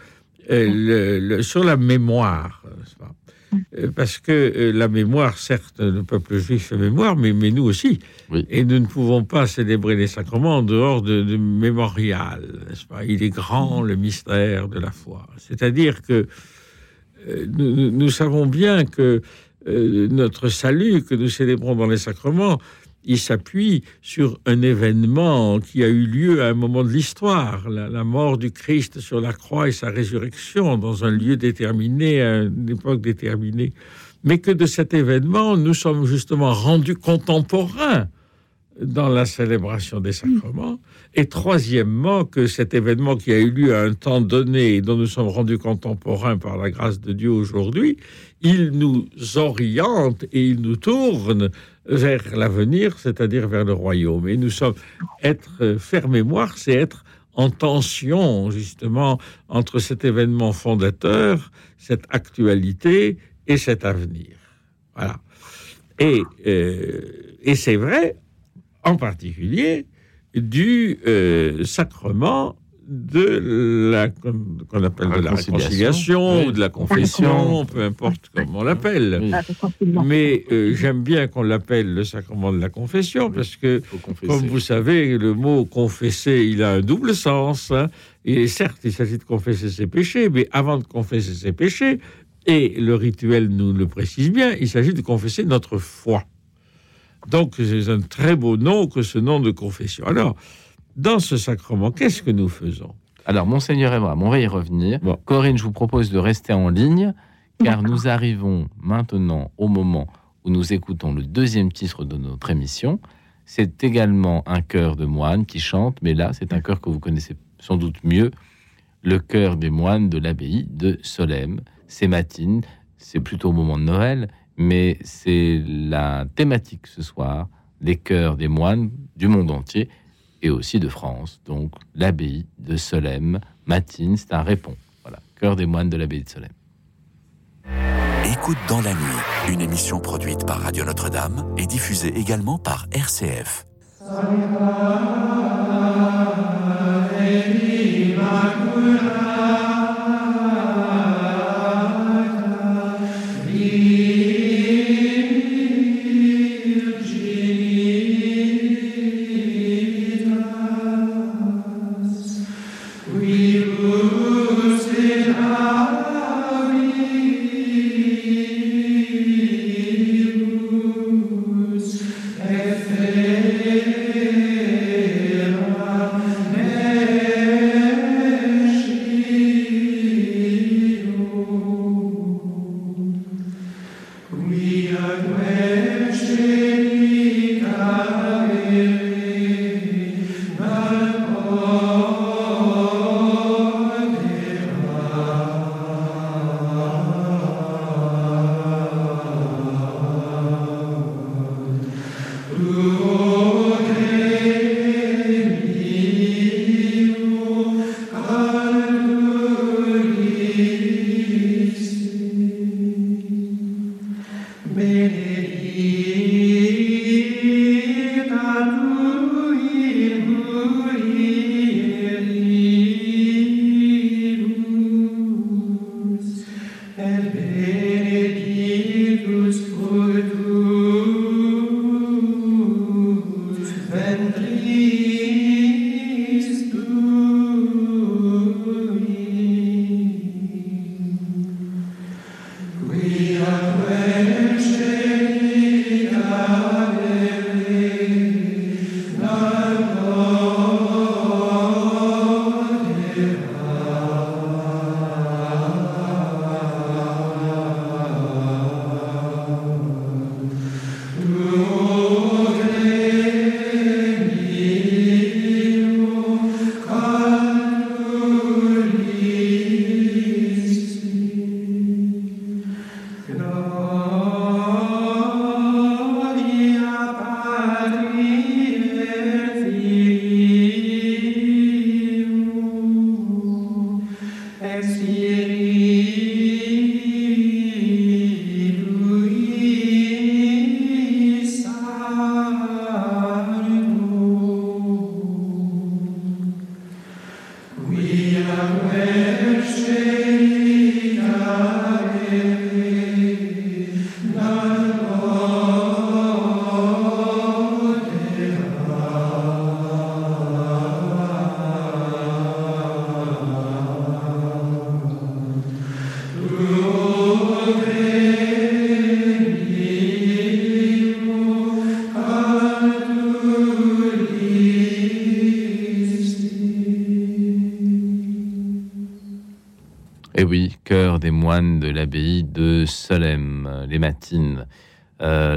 euh, le- le- sur la mémoire. pas Parce que euh, la mémoire, certes, le peuple juif fait mémoire, mais, mais nous aussi. Oui. Et nous ne pouvons pas célébrer les sacrements en dehors de, de mémorial. n'est-ce pas? Il est grand le mystère de la foi. C'est-à-dire que euh, nous, nous- nous savons bien que euh, notre salut que nous célébrons dans les sacrements, il s'appuie sur un événement qui a eu lieu à un moment de l'histoire, la, mort du Christ sur la croix et sa résurrection dans un lieu déterminé, à une époque déterminée. Mais que de cet événement, nous sommes justement rendus contemporains dans la célébration des sacrements. Et troisièmement, que cet événement qui a eu lieu à un temps donné et dont nous sommes rendus contemporains par la grâce de Dieu aujourd'hui, il nous oriente et il nous tourne vers l'avenir, c'est-à-dire vers le royaume. Et nous sommes être euh, faire mémoire, c'est être en tension justement entre cet événement fondateur, cette actualité et cet avenir. Voilà. Et, euh, et c'est vrai, en particulier, du euh, sacrement de la qu'on appelle de la Réconciliation. réconciliation Oui. ou de la confession, peu importe comment on l'appelle. Oui, réconciliation. Mais euh, j'aime bien qu'on l'appelle le sacrement de la confession parce que, comme vous savez, le mot confesser, il a un double sens. hein. Et certes, il s'agit de confesser ses péchés, mais avant de confesser ses péchés, et le rituel nous le précise bien, il s'agit de confesser notre foi. Donc, c'est un très beau nom que ce nom de confession. Alors, dans ce sacrement, qu'est-ce que nous faisons? Alors, Monseigneur Abraham, on va y revenir. Bon. Corinne, je vous propose de rester en ligne, car nous arrivons maintenant au moment où nous écoutons le deuxième titre de notre émission. C'est également un chœur de moines qui chante, mais là, c'est un chœur que vous connaissez sans doute mieux, le chœur des moines de l'abbaye de Solesmes. C'est matine, c'est plutôt au moment de Noël, mais c'est la thématique ce soir, les chœurs des moines du monde entier et aussi de France. Donc l'abbaye de Solesmes, matine, c'est un répond. Voilà, chœur des moines de l'abbaye de Solesmes. Écoute dans la nuit, une émission produite par Radio Notre-Dame et diffusée également par RCF. Salva,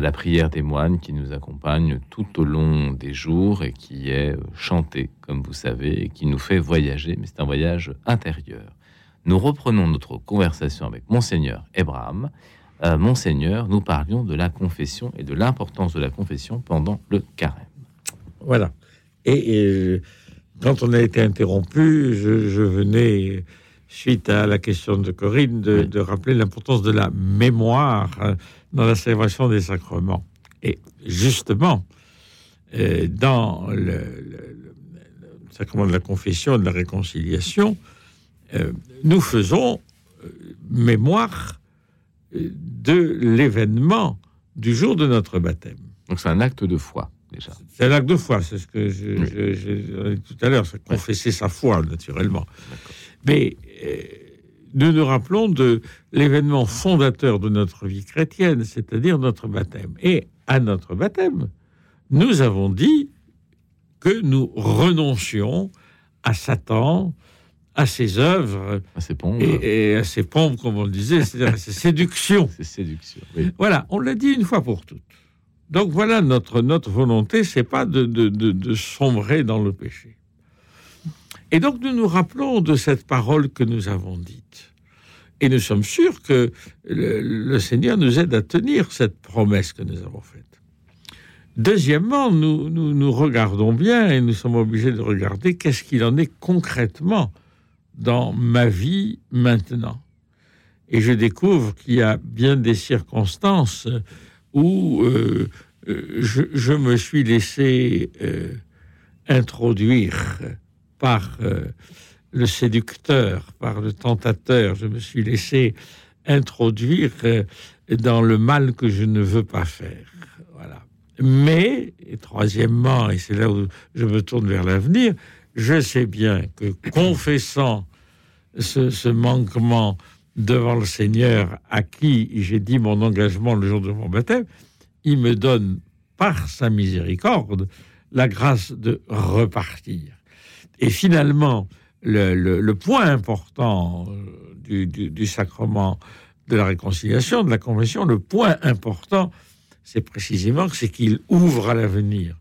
la prière des moines qui nous accompagne tout au long des jours et qui est chantée, comme vous savez, et qui nous fait voyager, mais c'est un voyage intérieur. Nous reprenons notre conversation avec Monseigneur Abraham. Euh, Monseigneur, nous parlions de la confession et de l'importance de la confession pendant le carême. Voilà. Et, et, quand on a été interrompu, je, je venais, suite à la question de Corinne, de, Oui. de rappeler l'importance de la mémoire euh, dans la célébration des sacrements. Et justement, euh, dans le, le- le- le sacrement de la confession et de la réconciliation, euh, nous faisons euh, mémoire de l'événement du jour de notre baptême. Donc c'est un acte de foi, déjà. C'est un acte de foi, c'est ce que je, Oui. je- je- tout à l'heure, c'est confesser sa foi, naturellement. Mais euh, nous nous rappelons de l'événement fondateur de notre vie chrétienne, c'est-à-dire notre baptême. Et à notre baptême, nous avons dit que nous renoncions à Satan, à ses œuvres Ah, C'est bon. et, et à ses pompes, comme on le disait, c'est-à-dire à ses séductions. C'est séduction. Oui. Voilà, on l'a dit une fois pour toutes. Donc voilà, notre, notre volonté, c'est pas de, de, de- de sombrer dans le péché. Et donc nous nous rappelons de cette parole que nous avons dite. Et nous sommes sûrs que le, Seigneur nous aide à tenir cette promesse que nous avons faite. Deuxièmement, nous, nous, regardons bien et nous sommes obligés de regarder qu'est-ce qu'il en est concrètement dans ma vie maintenant. Et je découvre qu'il y a bien des circonstances où euh, euh, je, je me suis laissé euh, introduire par euh, le séducteur, par le tentateur. Je me suis laissé introduire euh, dans le mal que je ne veux pas faire. Voilà. Mais, troisièmement, et c'est là où je me tourne vers l'avenir, je sais bien que confessant ce, ce manquement devant le Seigneur à qui j'ai dit mon engagement le jour de mon baptême, il me donne par sa miséricorde la grâce de repartir. Et finalement, le, point important euh, du, sacrement de la réconciliation, de la confession, le point important, c'est précisément c'est qu'il ouvre à l'avenir.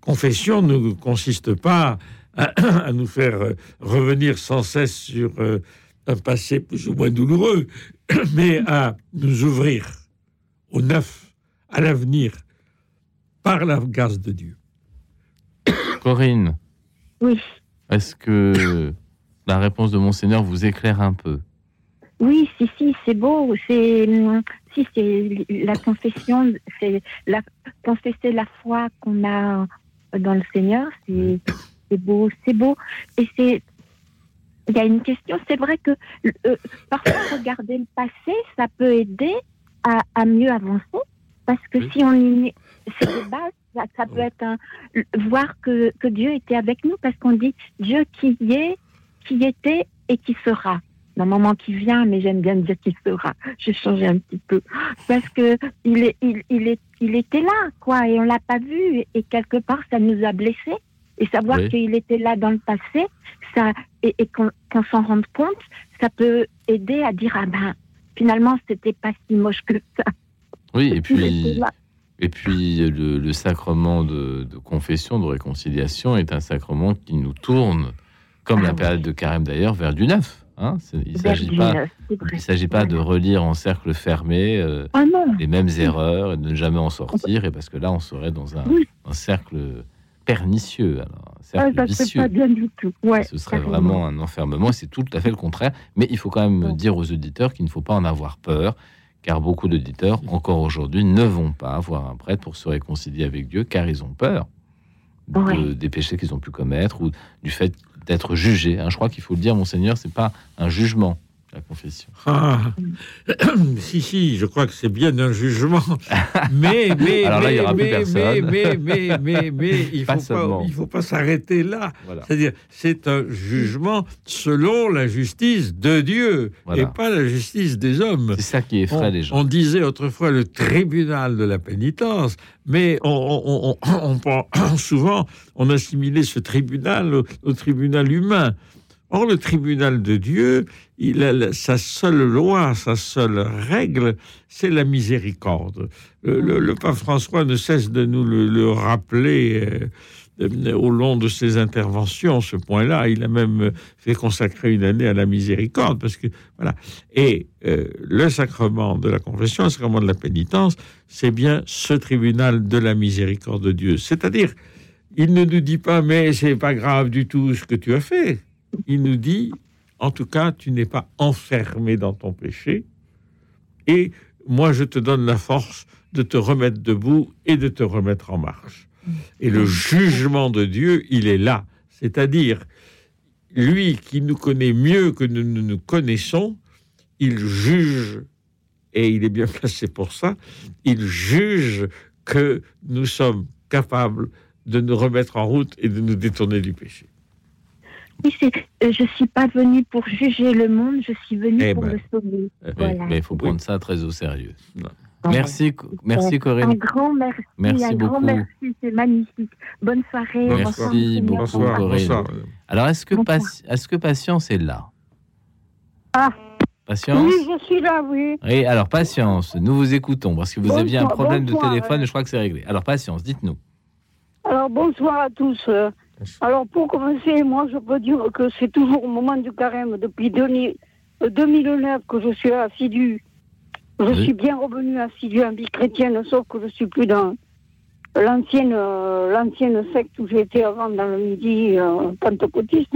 Confession ne consiste pas à, à nous faire euh, revenir sans cesse sur euh, un passé plus ou moins douloureux, mais à nous ouvrir au neuf, à l'avenir, par la grâce de Dieu. Corinne, Oui, est-ce que la réponse de Monseigneur vous éclaire un peu? Oui, si, si, c'est beau. C'est, hum, si, c'est la confession, c'est la, confesser la foi qu'on a dans le Seigneur, c'est, c'est beau, c'est beau. Et c'est, il y a une question, c'est vrai que euh, parfois regarder le passé, ça peut aider à, à mieux avancer, parce que Oui. si on c'est de base, ça, ça peut être un, voir que, que Dieu était avec nous, parce qu'on dit Dieu qui y est, qui était et qui sera d'un moment qui vient, mais j'aime bien dire qu'il sera. J'ai changé un petit peu parce que il est, il, il est, il était là, quoi, et on l'a pas vu, et quelque part ça nous a blessés. Et savoir Oui. qu'il était là dans le passé, ça, et, et qu'on qu'on s'en rende compte, ça peut aider à dire ah ben finalement c'était pas si moche que ça. Oui, et puis. Et puis le, le sacrement de, de confession, de réconciliation est un sacrement qui nous tourne, comme Ah la oui. période de carême d'ailleurs, vers du neuf. Hein il ne s'agit pas, il s'agit de relire en cercle fermé euh, Ah les mêmes erreurs et de ne jamais en sortir, et parce que là, on serait dans un, Oui. un cercle pernicieux, alors, ah, ça vicieux. pas bien du tout. Ouais, Ce serait carrément. vraiment un enfermement, c'est tout à fait le contraire. Mais il faut quand même Ouais. dire aux auditeurs qu'il ne faut pas en avoir peur, car beaucoup d'auditeurs, encore aujourd'hui, ne vont pas voir un prêtre pour se réconcilier avec Dieu, car ils ont peur de- Ouais. des péchés qu'ils ont pu commettre ou du fait d'être jugés. hein. Je crois qu'il faut le dire, monseigneur, c'est pas un jugement, la confession. Ah, si, si, je crois que c'est bien un jugement. Mais, mais, mais, mais, mais, mais, mais, il Pas faut pas, il faut pas s'arrêter là. Voilà. C'est-à-dire, c'est un jugement selon la justice de Dieu Voilà. et pas la justice des hommes. C'est ça qui effraie On, les gens. on disait autrefois le tribunal de la pénitence, mais on, on- on- on- on- souvent on assimilait ce tribunal au, au tribunal humain. Or, le tribunal de Dieu, il sa seule loi, sa seule règle, c'est la miséricorde. Le, pape François ne cesse de nous le, le rappeler euh, au long de ses interventions, ce point-là. Il a même fait consacrer une année à la miséricorde, parce que voilà. Et euh, le sacrement de la confession, le sacrement de la pénitence, c'est bien ce tribunal de la miséricorde de Dieu. C'est-à-dire, il ne nous dit pas, mais c'est pas grave du tout ce que tu as fait. Il nous dit, en tout cas, tu n'es pas enfermé dans ton péché, et moi, je te donne la force de te remettre debout et de te remettre en marche. Et le jugement de Dieu, il est là. C'est-à-dire, lui qui nous connaît mieux que nous nous, nous connaissons, il juge, et il est bien placé pour ça, il juge que nous sommes capables de nous remettre en route et de nous détourner du péché. Euh, je suis pas venue pour juger le monde, je suis venue Eh pour ben. le sauver. Euh, Oui, Voilà. mais il faut prendre ça très au sérieux. Merci, merci Un Corinne. grand merci, Merci un grand beaucoup. merci, c'est magnifique. Bonne soirée. Merci bonsoir, beaucoup. Bonsoir, Corinne. bonsoir. Alors, est-ce que, Patience est là? Ah. Patience? Oui, je suis là, oui. Oui, alors Patience, nous vous écoutons parce que vous aviez un Bonsoir, problème de téléphone euh. et je crois que c'est réglé. Alors Patience, dites-nous. Alors, bonsoir à tous. Alors, pour commencer, moi, je peux dire que c'est toujours au moment du carême, depuis 2000 euh, 2009 que je suis assidue. Je Oui. suis bien revenue assidue en vie chrétienne, sauf que je suis plus dans l'ancienne euh, l'ancienne secte où j'étais avant dans le midi euh, pentecôtiste.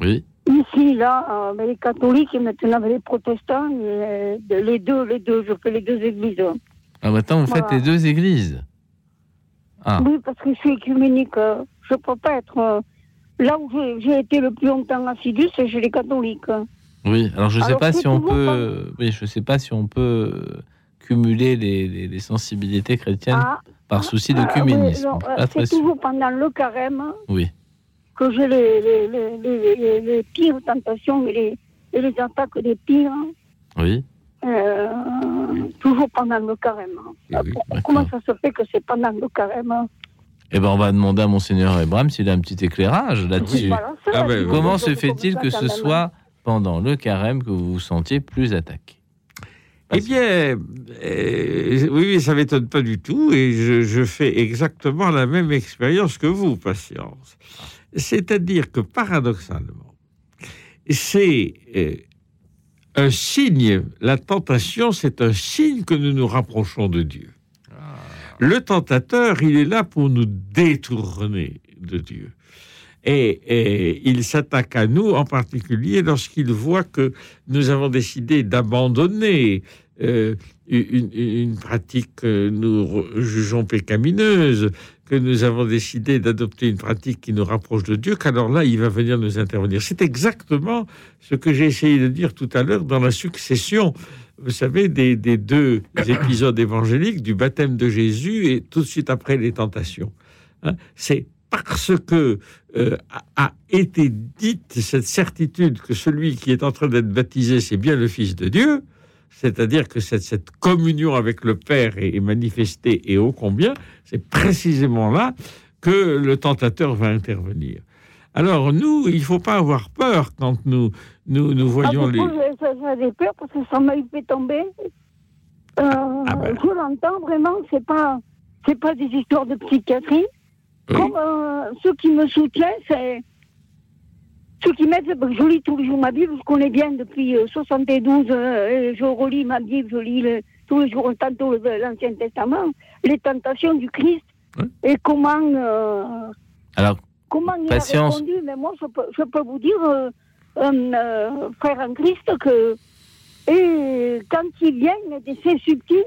Oui. Ici, là, euh, avec les catholiques et maintenant avec les protestants, euh, les deux, les deux, je fais les deux églises. Ah, maintenant, vous faites Voilà. les deux églises. Ah, Oui, parce que je suis écuménique. Je ne peux pas être. euh, Là où j'ai- été le plus longtemps assidu, c'est chez les catholiques. oui. Alors je ne sais Alors, pas si on peut. Oui, je sais pas si on peut cumuler les, les- les sensibilités chrétiennes Ah, par souci ah, oui, non, Pas euh, c'est toujours pendant le carême Oui. que j'ai les, pires tentations et les, et attaques des pires. Oui. euh, toujours pendant le carême. Oui, comment ça se fait que c'est pendant le carême Eh ben, on va demander à Monseigneur Abraham s'il a un petit éclairage là-dessus. Voilà, Ah ben, Comment se fait-il que ça, ce soit pendant le carême que vous vous sentiez plus attaqué? Eh bien, euh, oui, oui, ça m'étonne pas du tout, et je, je fais exactement la même expérience que vous, patience. C'est-à-dire que paradoxalement, c'est euh, un signe, la tentation, c'est un signe que nous nous rapprochons de Dieu. Le tentateur, il est là pour nous détourner de Dieu. Et, il s'attaque à nous en particulier lorsqu'il voit que nous avons décidé d'abandonner euh, une, une pratique que nous jugeons pécamineuse, que nous avons décidé d'adopter une pratique qui nous rapproche de Dieu, qu'alors là, il va venir nous intervenir. C'est exactement ce que j'ai essayé de dire tout à l'heure dans la succession, vous savez, des, deux épisodes évangéliques, du baptême de Jésus et tout de suite après les tentations. Hein, C'est parce que euh, a, été dite cette certitude que celui qui est en train d'être baptisé, c'est bien le Fils de Dieu, c'est-à-dire que cette, cette communion avec le Père est, est manifestée et ô combien, c'est précisément là que le tentateur va intervenir. Alors nous, il ne faut pas avoir peur quand nous, nous, nous Ah, voyons les... beaucoup, j'ai- ça, ça a des peurs parce que ça m'a fait tomber. Euh, Ah ben. Je l'entends vraiment, c'est pas, c'est pas des histoires de psychiatrie. Oui. Comme euh, ceux qui me soutiennent, c'est ceux qui m'aident. ben, Je lis tous les jours ma Bible, je connais bien depuis euh, 72. euh, je relis ma Bible, je lis le- tous les jours tantôt l'Ancien Testament, les tentations du Christ Oui. et comment. euh, Alors, Comment il Patience. a répondu Mais moi, je peux, je peux vous dire, euh, euh, euh, frère en Christ, que et quand il vient, c'est subtil,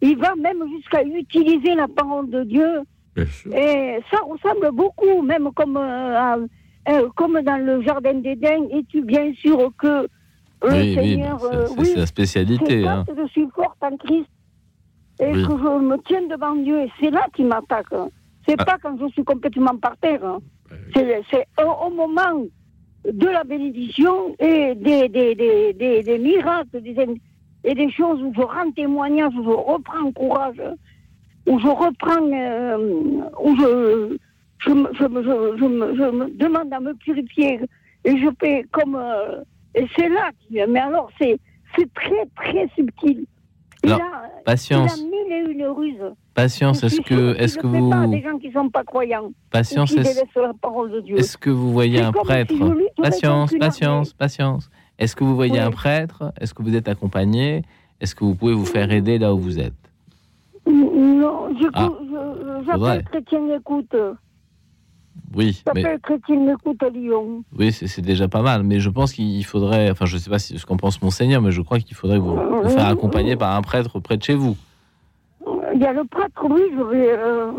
il va même jusqu'à utiliser la parole de Dieu. Bien sûr. Et ça ressemble beaucoup, même comme, euh, à- euh, comme dans le Jardin d'Éden. Et-tu bien sûr que le oui, oui, Seigneur... euh, c'est oui, sa spécialité. Hein. je suis forte en Christ et Oui. que je me tiens devant Dieu. Et c'est là qu'il m'attaque. C'est Ah. pas quand je suis complètement par terre. hein. C'est au, au moment de la bénédiction et des, des, des, des, des miracles et des choses où je rends témoignage, où je reprends courage, où je reprends, euh, où je, je, me- je, je, me, demande à me purifier et je fais comme. euh, et c'est là qu'il Mais alors, c'est très, très subtil. Il, a, il Patience, a mille et une ruses. Patience. Est-ce que, est-ce que vous, pas à des gens qui sont pas croyants, ou patience, est-ce que vous voyez un si prêtre Patience, patience, patience. Est-ce que vous voyez Oui. un prêtre? Est-ce que vous êtes accompagné? Est-ce que vous pouvez vous faire aider là où vous êtes? Non, je, Ah. je- Faudrait. j'appelle Chrétien Écoute. Oui, mais Chrétien Écoute à Lyon. oui, c'est déjà pas mal. Mais je pense qu'il faudrait, enfin, je sais pas ce qu'en pense monseigneur, mais je crois qu'il faudrait vous, vous faire accompagner par un prêtre près de chez vous. Il y a le prêtre, oui, je vais. euh,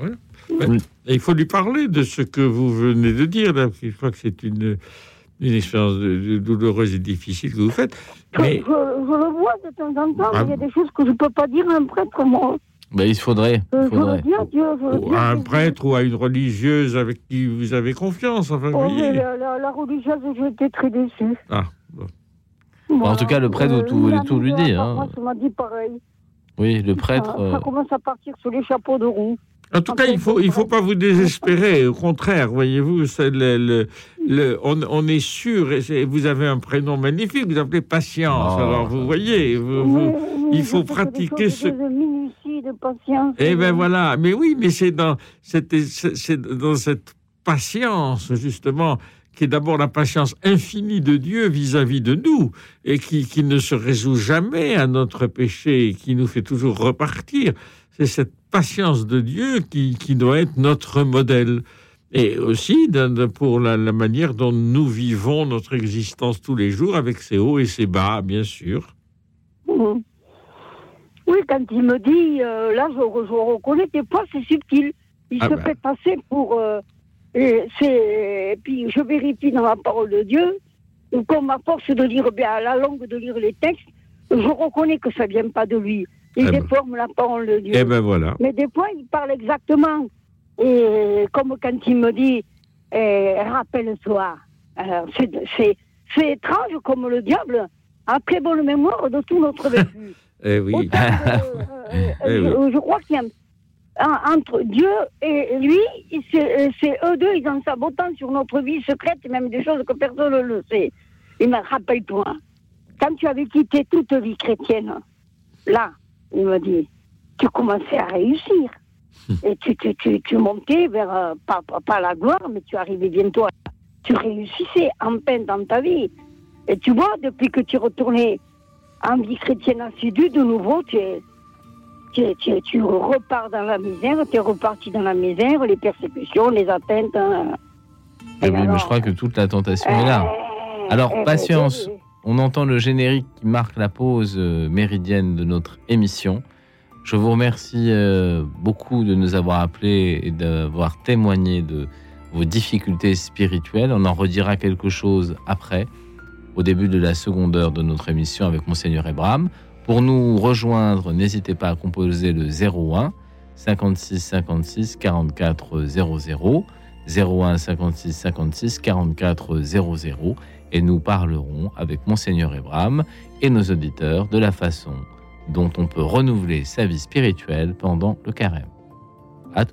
Ouais. Et il faut lui parler de ce que vous venez de dire. Là. Je crois que c'est une, une expérience de- de- douloureuse et difficile que vous faites. je, Mais je- je le vois de temps en temps, Ah. mais il y a des choses que je ne peux pas dire à un prêtre, moi. Ben, il faudrait, bien Dieu. Je veux ou bien à un prêtre ou à une religieuse avec qui vous avez confiance. Enfin, Oh, la, la, la religieuse, j'ai été très déçue. Ah, bon. Bon, en tout cas, le prêtre, vous- vous voulez tout lui dire, hein. Moi, m'a dit pareil. Oui, le prêtre. Ça, ça euh, commence à partir sur les chapeaux de roue. En tout cas, il faut, il faut pas vous désespérer. Au contraire, voyez-vous, c'est le, le- le- on, on est sûr. Et vous avez un prénom magnifique. Vous appelez Patience. Oh. Alors, vous voyez, vous- vous- Mais- mais il faut pratiquer ce- De minutie, de patience. Eh ben voilà, mais oui, mais c'est dans cette, c'est dans cette patience justement qui est d'abord la patience infinie de Dieu vis-à-vis de nous et qui, qui ne se résout jamais à notre péché et qui nous fait toujours repartir. C'est cette patience de Dieu qui, qui doit être notre modèle. Et aussi pour la, la manière dont nous vivons notre existence tous les jours avec ses hauts et ses bas, bien sûr. Mhm. Oui, quand il me dit, euh, là, je, je reconnais des fois, c'est subtil. Il Ah se ben. fait passer pour. euh, et, puis, je vérifie dans la parole de Dieu, comme à force de lire, bien, à la longue de lire les textes, je reconnais que ça vient pas de lui. Il Eh ben. déforme la parole de Dieu. Eh ben voilà. Mais des fois, il parle exactement. Et comme quand il me dit, eh, rappelle-toi. C'est- étrange comme le diable a très bonne mémoire de tout notre vécu. Eh oui. Autant euh, Eh je, je crois qu'il y a entre Dieu et lui, il- c'est eux deux, ils en savent autant sur notre vie secrète, et même des choses que personne ne le sait. Il me rappelle-toi, quand tu avais quitté toute vie chrétienne, là, il m'a dit, tu commençais à réussir. Et tu, tu, tu, tu montais vers, euh, pas, pas, pas la gloire, mais tu arrivais bientôt à... Tu réussissais en peine dans ta vie. Et tu vois, depuis que tu es retourné en vie chrétienne assidue, de nouveau, tu, es, tu, repars dans la misère, tu es reparti dans la misère, les persécutions, les atteintes. hein. eh mais je crois que toute la tentation est là. euh, Alors, eh patience. On entend le générique qui marque la pause euh, méridienne de notre émission. Je vous remercie euh, beaucoup de nous avoir appelés et d'avoir témoigné de vos difficultés spirituelles. On en redira quelque chose après, au début de la seconde heure de notre émission avec Monseigneur Ebram. Pour nous rejoindre, n'hésitez pas à composer le 01 56 56 44 00 01 56 56 44 00 et nous parlerons avec Monseigneur Ebram et nos auditeurs de la façon dont on peut renouveler sa vie spirituelle pendant le carême. À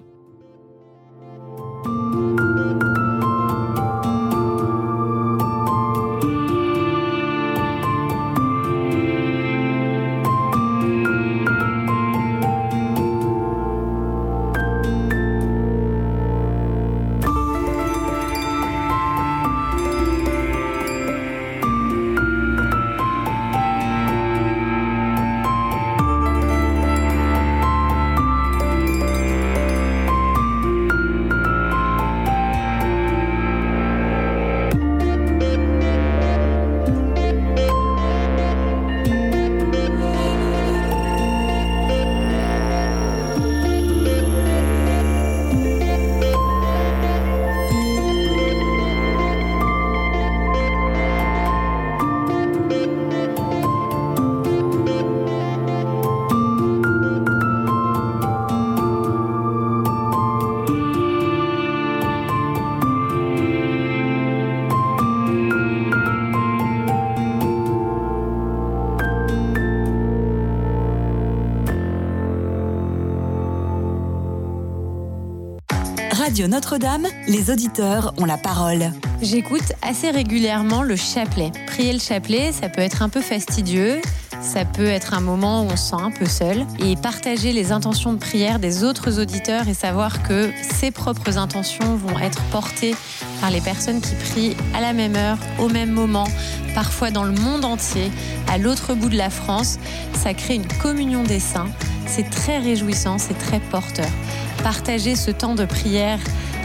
Radio Notre-Dame, les auditeurs ont la parole. J'écoute assez régulièrement le chapelet. Prier le chapelet, ça peut être un peu fastidieux, ça peut être un moment où on se sent un peu seul. Et partager les intentions de prière des autres auditeurs et savoir que ses propres intentions vont être portées par les personnes qui prient à la même heure, au même moment, parfois dans le monde entier, à l'autre bout de la France, ça crée une communion des saints. C'est très réjouissant, c'est très porteur. Partager ce temps de prière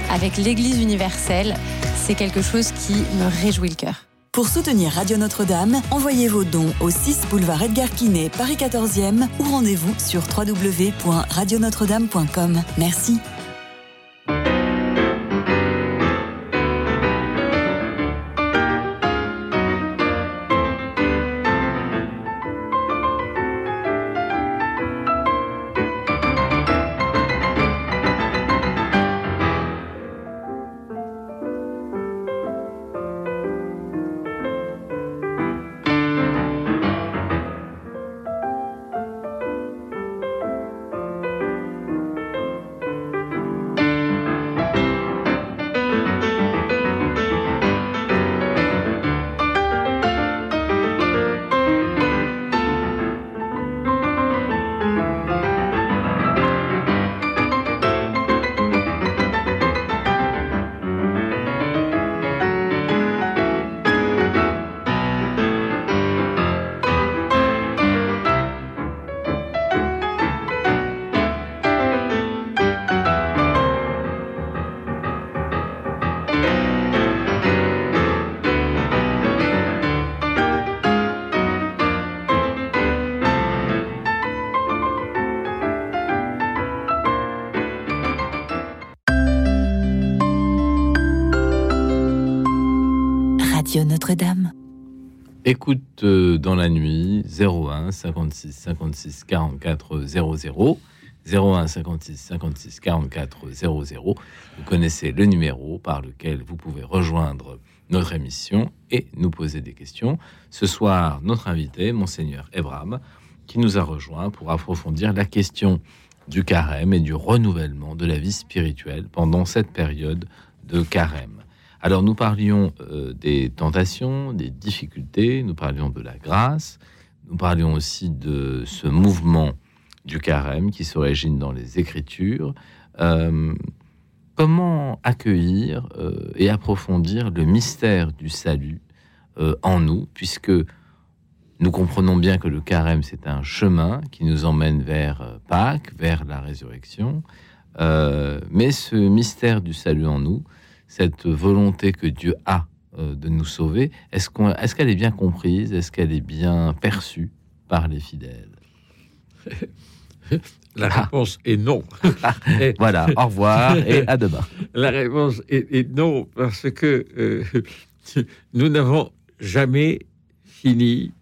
avec l'Église universelle, c'est quelque chose qui me réjouit le cœur. Pour soutenir Radio Notre-Dame, envoyez vos dons au 6 boulevard Edgar Quinet, Paris 14e ou rendez-vous sur www.radionotre-dame.com. Merci. Écoute euh, dans la nuit 01 56 56 44 00 01 56 56 44 00. Vous connaissez le numéro par lequel vous pouvez rejoindre notre émission et nous poser des questions. Ce soir, notre invité, monseigneur Ebram, qui nous a rejoint pour approfondir la question du carême et du renouvellement de la vie spirituelle pendant cette période de carême. Alors nous parlions euh, des tentations, des difficultés, nous parlions de la grâce, nous parlions aussi de ce mouvement du carême qui s'origine dans les Écritures. Euh, comment accueillir euh, et approfondir le mystère du salut en nous, puisque nous comprenons bien que le carême, c'est un chemin qui nous emmène vers Pâques, vers la résurrection, mais ce mystère du salut en nous, cette volonté que Dieu a euh, de nous sauver, est-ce qu'elle est bien comprise? Est-ce qu'elle est bien perçue par les fidèles? La réponse est non. voilà, au revoir et à demain. La réponse est, non, parce que euh, nous n'avons jamais fini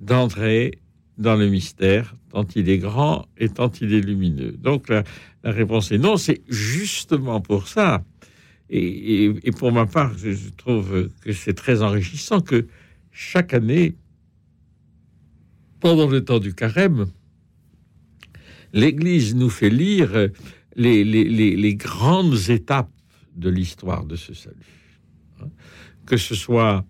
d'entrer dans le mystère, tant il est grand et tant il est lumineux. Donc la réponse est non, c'est justement pour ça et, pour ma part, je, trouve que c'est très enrichissant que chaque année, pendant le temps du carême, l'Église nous fait lire les, grandes étapes de l'histoire de ce salut. Que ce soit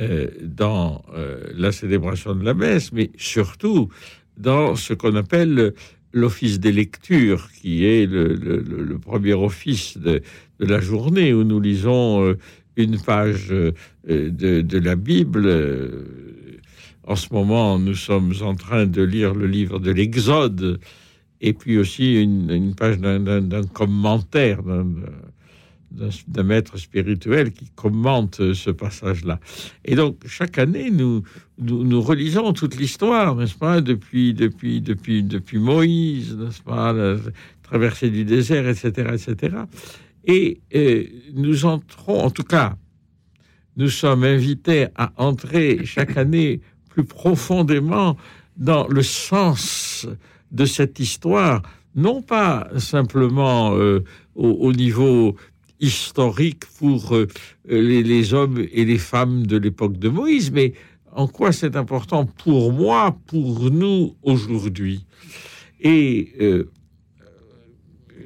euh, dans euh, la célébration de la messe, mais surtout dans ce qu'on appelle l'office des lectures, qui est le, premier office de, la journée où nous lisons euh, une page euh, de, la Bible. Euh, en ce moment, nous sommes en train de lire le livre de l'Exode, et puis aussi une, page d'un commentaire, d'un maître spirituel qui commente ce passage-là. Et donc, chaque année, nous, nous, relisons toute l'histoire, n'est-ce pas, depuis, depuis, depuis, depuis Moïse, n'est-ce pas, la traversée du désert, etc., etc. Et euh, nous entrons, en tout cas, nous sommes invités à entrer chaque année plus profondément dans le sens de cette histoire, non pas simplement euh, au, au, niveau historique pour euh, les, hommes et les femmes de l'époque de Moïse, mais en quoi c'est important pour moi, pour nous aujourd'hui. Et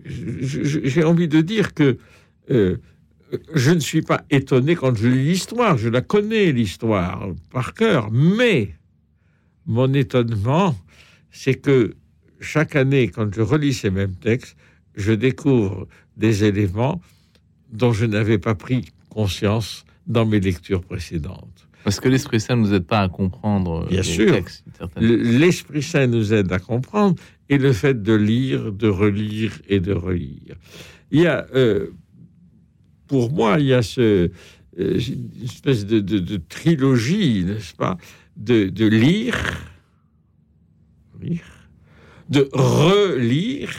j'ai envie de dire que euh, je ne suis pas étonné quand je lis l'histoire, je la connais l'histoire par cœur, mais mon étonnement, c'est que chaque année, quand je relis ces mêmes textes, je découvre des éléments dont je n'avais pas pris conscience dans mes lectures précédentes. Parce que l'Esprit Saint ne nous aide pas à comprendre Bien les sûr. L'Esprit Saint nous aide à comprendre et le fait de lire, de relire et de relire. Il y a, euh, pour moi, il y a ce, euh, une espèce de, de- de trilogie, n'est-ce pas, de, de lire, lire, de relire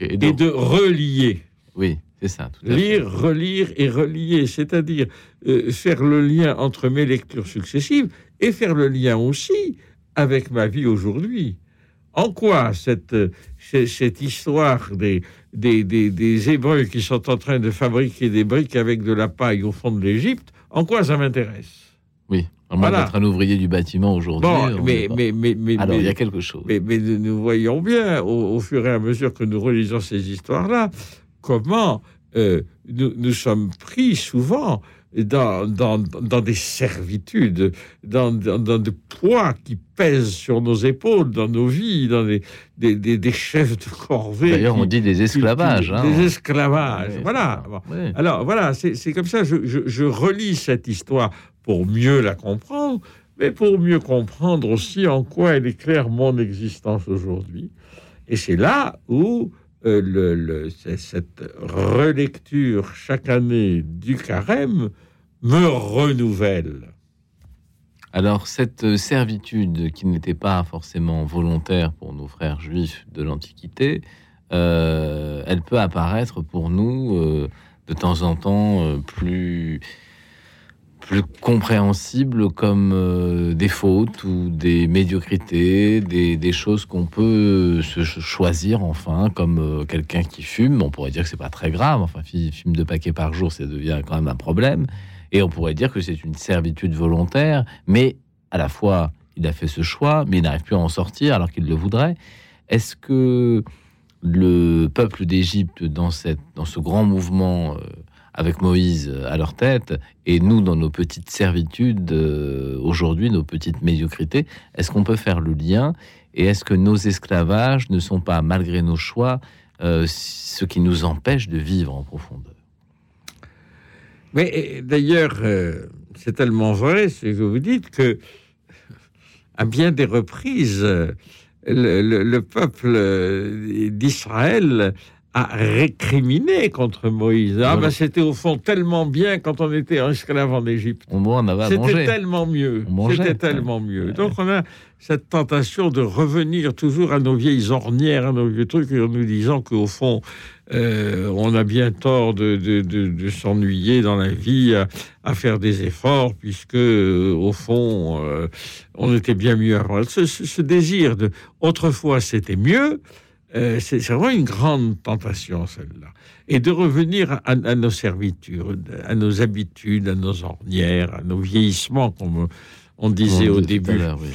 Et de relier. Oui, c'est ça. tout à fait. Lire, relire et relier, c'est-à-dire euh, faire le lien entre mes lectures successives et faire le lien aussi avec ma vie aujourd'hui. En quoi cette, euh, ce- cette histoire des, des, des, des Hébreux qui sont en train de fabriquer des briques avec de la paille au fond de l'Égypte, en quoi ça m'intéresse? Oui. À moins Voilà. d'être un ouvrier du bâtiment aujourd'hui. Bon, on mais, mais, mais, mais, Alors, il y a quelque chose. mais, mais nous voyons bien, au, au fur et à mesure que nous relisons ces histoires-là, comment euh, nous, nous sommes pris souvent dans, dans, dans des servitudes, dans, dans, dans des poids qui pèsent sur nos épaules, dans nos vies, dans des, des, des, des chefs de corvée. D'ailleurs, on dit des esclavages. qui- hein. Des esclavages, voilà. Bon. Alors voilà, c'est comme ça, je, je, je relis cette histoire pour mieux la comprendre, mais pour mieux comprendre aussi en quoi elle éclaire mon existence aujourd'hui. Et c'est là où euh, le, le- cette relecture chaque année du carême me renouvelle. Alors, cette euh, servitude qui n'était pas forcément volontaire pour nos frères juifs de l'Antiquité, euh, elle peut apparaître pour nous euh, de temps en temps plus, plus compréhensible comme euh, des fautes ou des médiocrités, des, choses qu'on peut se ch- choisir enfin, comme euh, quelqu'un qui fume. On pourrait dire que c'est pas très grave. Enfin, fi- fume deux paquets par jour, ça devient quand même un problème. Et on pourrait dire que c'est une servitude volontaire, mais à la fois il a fait ce choix, mais il n'arrive plus à en sortir alors qu'il le voudrait. Est-ce que le peuple d'Égypte dans cette dans ce grand mouvement euh, avec Moïse à leur tête et nous dans nos petites servitudes euh, aujourd'hui, nos petites médiocrités, est-ce qu'on peut faire le lien et est-ce que nos esclavages ne sont pas malgré nos choix euh, ce qui nous empêche de vivre en profondeur? Mais d'ailleurs, euh, c'est tellement vrai ce que vous dites que, à bien des reprises, euh, le, le- le peuple d'Israël a récriminé contre Moïse. Ah, Voilà. ben, c'était au fond tellement bien quand on était esclave en Égypte. On en avait à C'était tellement mieux. On. C'était tellement mieux. Donc on a cette tentation de revenir toujours à nos vieilles ornières, à nos vieux trucs, en nous disant qu'au fond, euh, on a bien tort de, de- de- de s'ennuyer dans la vie, à, à faire des efforts, puisque euh, au fond, euh, on était bien mieux avant. Ce, ce- ce désir de autrefois c'était mieux. Euh, c'est vraiment une grande tentation, celle-là. Et de revenir à, à nos servitudes, à nos habitudes, à nos ornières, à nos vieillissements, comme on disait On au début. oui.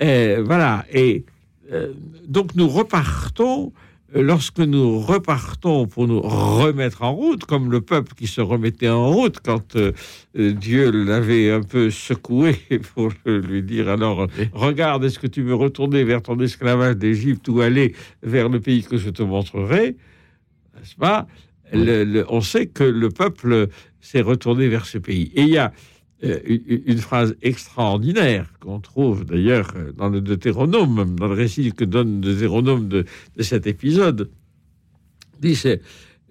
Et voilà. Et euh, donc nous repartons. Euh, Lorsque nous repartons pour nous remettre en route, comme le peuple qui se remettait en route quand euh, euh, Dieu l'avait un peu secoué pour lui dire alors regarde, est-ce que tu veux retourner vers ton esclavage d'Égypte ou aller vers le pays que je te montrerai? N'est-ce pas? Oui. Le- le- On sait que le peuple s'est retourné vers ce pays. Et il y a une, une phrase extraordinaire qu'on trouve d'ailleurs euh, dans le Deutéronome, dans le récit que donne le Deutéronome de, de cet épisode. Dit c'est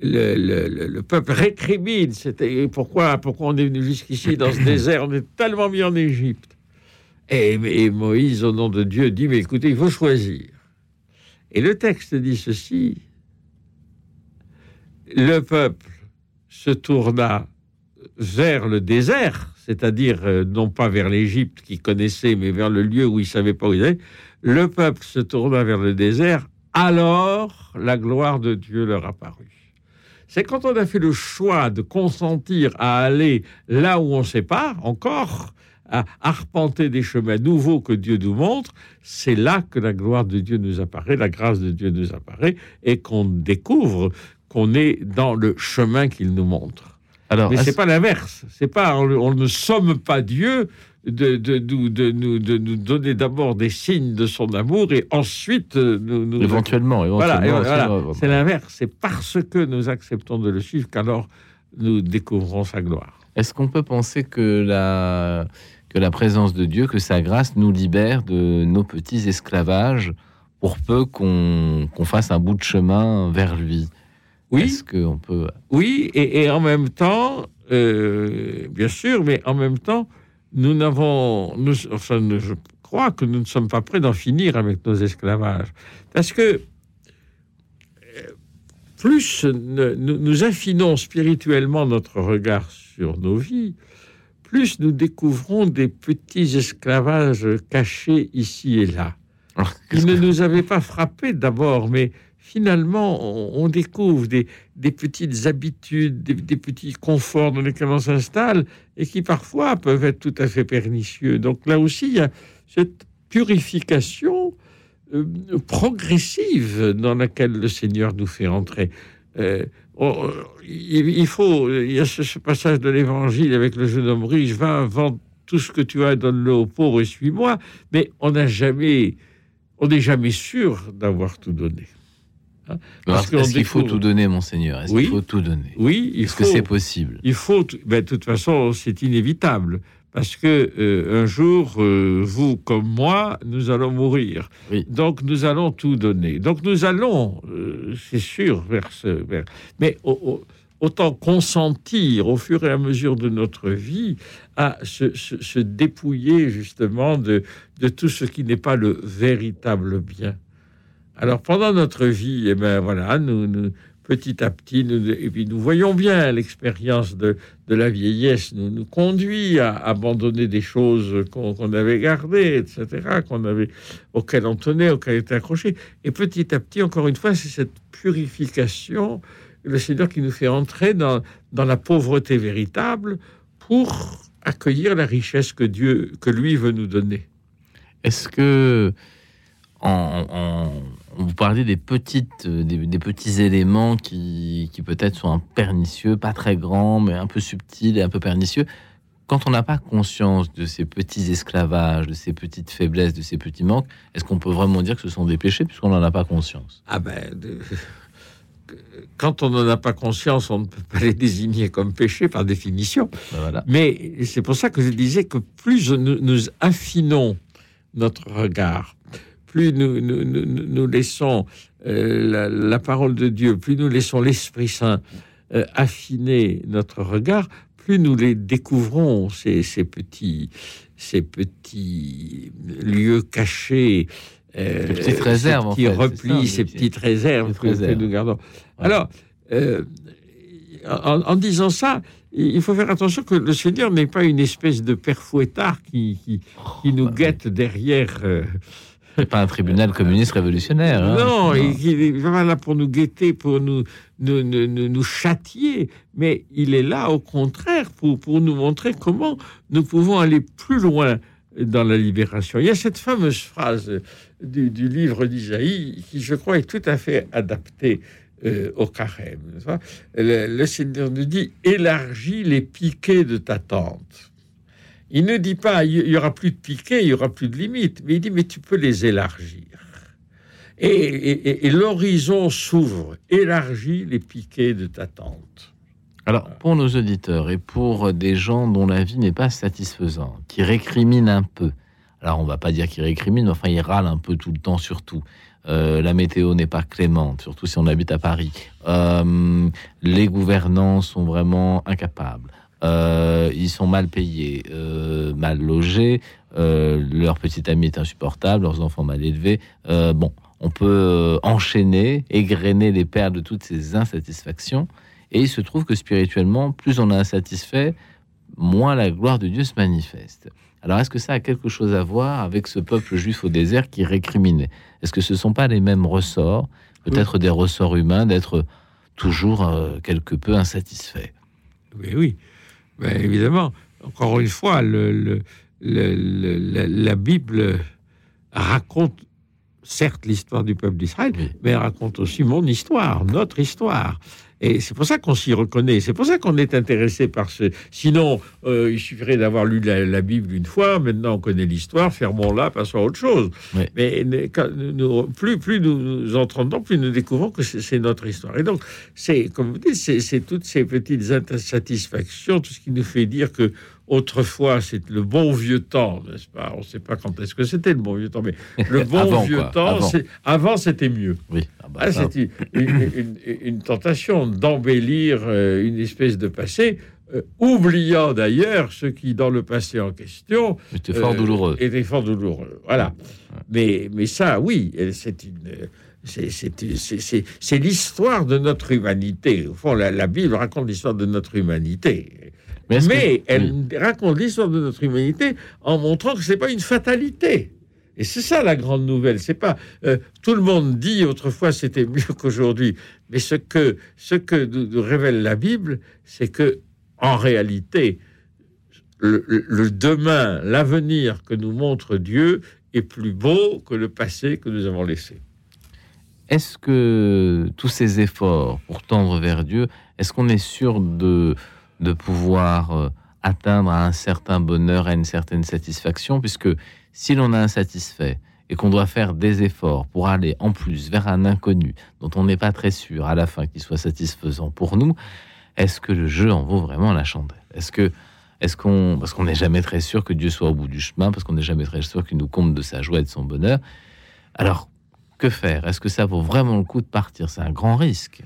le, le- le- le peuple récrimine. C'était pourquoi pourquoi on est venu jusqu'ici dans ce désert On est tellement mis en Égypte. Et, et Moïse, au nom de Dieu, dit mais écoutez, il faut choisir. Et le texte dit ceci le peuple se tourna vers le désert, c'est-à-dire euh, non pas vers l'Égypte qu'il connaissait, mais vers le lieu où il savait pas où il allait. Le peuple se tourna vers le désert, alors la gloire de Dieu leur apparut. C'est quand on a fait le choix de consentir à aller là où on ne sait pas encore, à arpenter des chemins nouveaux que Dieu nous montre, c'est là que la gloire de Dieu nous apparaît, la grâce de Dieu nous apparaît, et qu'on découvre qu'on est dans le chemin qu'il nous montre. Alors, Mais est-ce- c'est pas l'inverse. C'est pas on, on ne somme pas Dieu de, de, nous- de nous, de nous donner d'abord des signes de son amour et ensuite euh, nous, nous éventuellement, Voilà, éventuellement, voilà. aussi, euh, c'est l'inverse. C'est parce que nous acceptons de le suivre qu'alors nous découvrons sa gloire. Est-ce qu'on peut penser que la, que la présence de Dieu, que sa grâce nous libère de nos petits esclavages pour peu qu'on qu'on fasse un bout de chemin vers lui? Oui, Est-ce qu'on peut... oui, et, et en même temps, euh, bien sûr, mais en même temps, nous n'avons, nous, enfin, nous- je crois que nous ne sommes pas prêts d'en finir avec nos esclavages, parce que euh, plus ne- nous, nous affinons spirituellement notre regard sur nos vies, plus nous découvrons des petits esclavages cachés ici et là. Alors, Ils ne nous avaient pas frappés d'abord, mais finalement, on, découvre des, petites habitudes, des, petits conforts dans lesquels on s'installe et qui parfois peuvent être tout à fait pernicieux. Donc là aussi, il y a cette purification euh, progressive dans laquelle le Seigneur nous fait entrer. Euh, il, faut, il y a ce, passage de l'Évangile avec le jeune homme riche, va, vends tout ce que tu as, donne-le aux pauvres et suis-moi. Mais on n'a jamais, on n'est jamais sûr d'avoir tout donné. Qu'on Est-ce qu'il faut tout donner, monseigneur? Est-ce Oui. qu'il faut tout donner? Oui, il Est-ce faut. que c'est possible? Il faut, ben, de toute façon, c'est inévitable. Parce que euh, un jour, euh, vous comme moi, nous allons mourir. Oui. Donc nous allons tout donner. Donc nous allons, euh, c'est sûr, vers ce. vers- Mais au- au- autant consentir au fur et à mesure de notre vie à se, se- se dépouiller justement de, de tout ce qui n'est pas le véritable bien. Alors pendant notre vie, eh ben voilà, nous, nous- petit à petit, nous, et puis nous voyons bien l'expérience de, de la vieillesse nous, conduit à abandonner des choses qu'on avait gardées, etc., qu'on avait, auxquelles on tenait, auxquelles on était accroché. Et petit à petit, encore une fois, c'est cette purification, le Seigneur qui nous fait entrer dans, dans la pauvreté véritable pour accueillir la richesse que Dieu, que lui veut nous donner. Est-ce que en- vous parlez des petites, euh, des, des petits éléments qui, qui peut-être sont un pernicieux, pas très grands, mais un peu subtils et un peu pernicieux. Quand on n'a pas conscience de ces petits esclavages, de ces petites faiblesses, de ces petits manques, est-ce qu'on peut vraiment dire que ce sont des péchés puisqu'on n'en a pas conscience? Ah ben, de- quand on n'en a pas conscience, on ne peut pas les désigner comme péchés par définition. Ben voilà. Mais c'est pour ça que je disais que plus nous, nous affinons notre regard, plus nous, nous, nous- laissons euh, la, la parole de Dieu, plus nous laissons l'Esprit Saint euh, affiner notre regard, plus nous les découvrons, ces, ces petits, ces petits lieux cachés. euh, Ces petites réserves, replis, ça, ces petites réserves que- nous gardons. Ouais. Alors, euh, en, en disant ça, il faut faire attention que le Seigneur n'est pas une espèce de père fouettard qui, qui, qui nous bah guette derrière. euh, C'est pas un tribunal communiste révolutionnaire. hein. non, il, il est vraiment là pour nous guetter, pour nous, nous, nous, nous- châtier, mais il est là au contraire pour, pour nous montrer comment nous pouvons aller plus loin dans la libération. Il y a cette fameuse phrase du, du livre d'Isaïe qui, je crois, est tout à fait adaptée euh, au carême. pas? Le, le Seigneur nous dit élargis les piquets de ta tente. Il ne dit pas il y aura plus de piquets, il y aura plus de limites, mais il dit mais tu peux les élargir. Et, et- et- et l'horizon s'ouvre, élargis les piquets de ta tente. Alors, pour nos auditeurs et pour des gens dont la vie n'est pas satisfaisante, qui récriminent un peu, alors on va pas dire qu'ils récriminent, mais enfin ils râlent un peu tout le temps, surtout. Euh, la météo n'est pas clémente, surtout si on habite à Paris. Euh, les gouvernants sont vraiment incapables. Euh, ils sont mal payés, euh, mal logés. euh, leur petit ami est insupportable, leurs enfants mal élevés. Bon, on peut enchaîner, égrener les perles de toutes ces insatisfactions. Et il se trouve que spirituellement, plus on est insatisfait, moins la gloire de Dieu se manifeste. Alors, est-ce que ça a quelque chose à voir avec ce peuple juif au désert qui récriminait? Est-ce que ce ne sont pas les mêmes ressorts, peut-être des ressorts humains, d'être toujours quelque peu insatisfait Oui, oui, Ben, évidemment. Encore une fois, le, le- le- le- la, la Bible raconte certes l'histoire du peuple d'Israël, mais elle raconte aussi mon histoire, notre histoire. Et c'est pour ça qu'on s'y reconnaît. C'est pour ça qu'on est intéressé par ce. Sinon, euh, il suffirait d'avoir lu la, la Bible une fois. Maintenant, on connaît l'histoire. Fermons-la, passons à autre chose. Mais quand nous- plus, plus nous, nous entrons dedans, plus nous découvrons que c'est notre histoire. Et donc, c'est comme vous dites, c'est toutes ces petites insatisfactions, tout ce qui nous fait dire que autrefois c'est le bon vieux temps, n'est-ce pas? On ne sait pas quand est-ce que c'était le bon vieux temps, mais le bon Avant, vieux quoi, temps, avant. c'était mieux. Oui. Ah bah, Ah, c'est une, une- une- une tentation d'embellir euh, une espèce de passé, euh, oubliant d'ailleurs ce qui, dans le passé en question, c'était fort euh, douloureux. était fort douloureux. Voilà. Mais, mais ça, oui, c'est une. c'est- l'histoire de notre humanité. Au fond, la, la Bible raconte l'histoire de notre humanité. Mais que- elle raconte l'histoire de notre humanité en montrant que c'est pas une fatalité. Et c'est ça la grande nouvelle. C'est pas euh, tout le monde dit autrefois c'était mieux qu'aujourd'hui, mais ce que ce que nous, révèle la Bible, c'est que en réalité le demain, l'avenir que nous montre Dieu est plus beau que le passé que nous avons laissé. Est-ce que tous ces efforts pour tendre vers Dieu, est-ce qu'on est sûr de, de pouvoir euh, atteindre un certain bonheur, à une certaine satisfaction Puisque si l'on est insatisfait et qu'on doit faire des efforts pour aller en plus vers un inconnu dont on n'est pas très sûr à la fin qu'il soit satisfaisant pour nous, est-ce que le jeu en vaut vraiment la chandelle? Est-ce que est-ce qu'on parce qu'on n'est jamais très sûr que Dieu soit au bout du chemin, parce qu'on n'est jamais très sûr qu'il nous comble de sa joie et de son bonheur. Alors que faire? Est-ce que ça vaut vraiment le coup de partir? C'est un grand risque.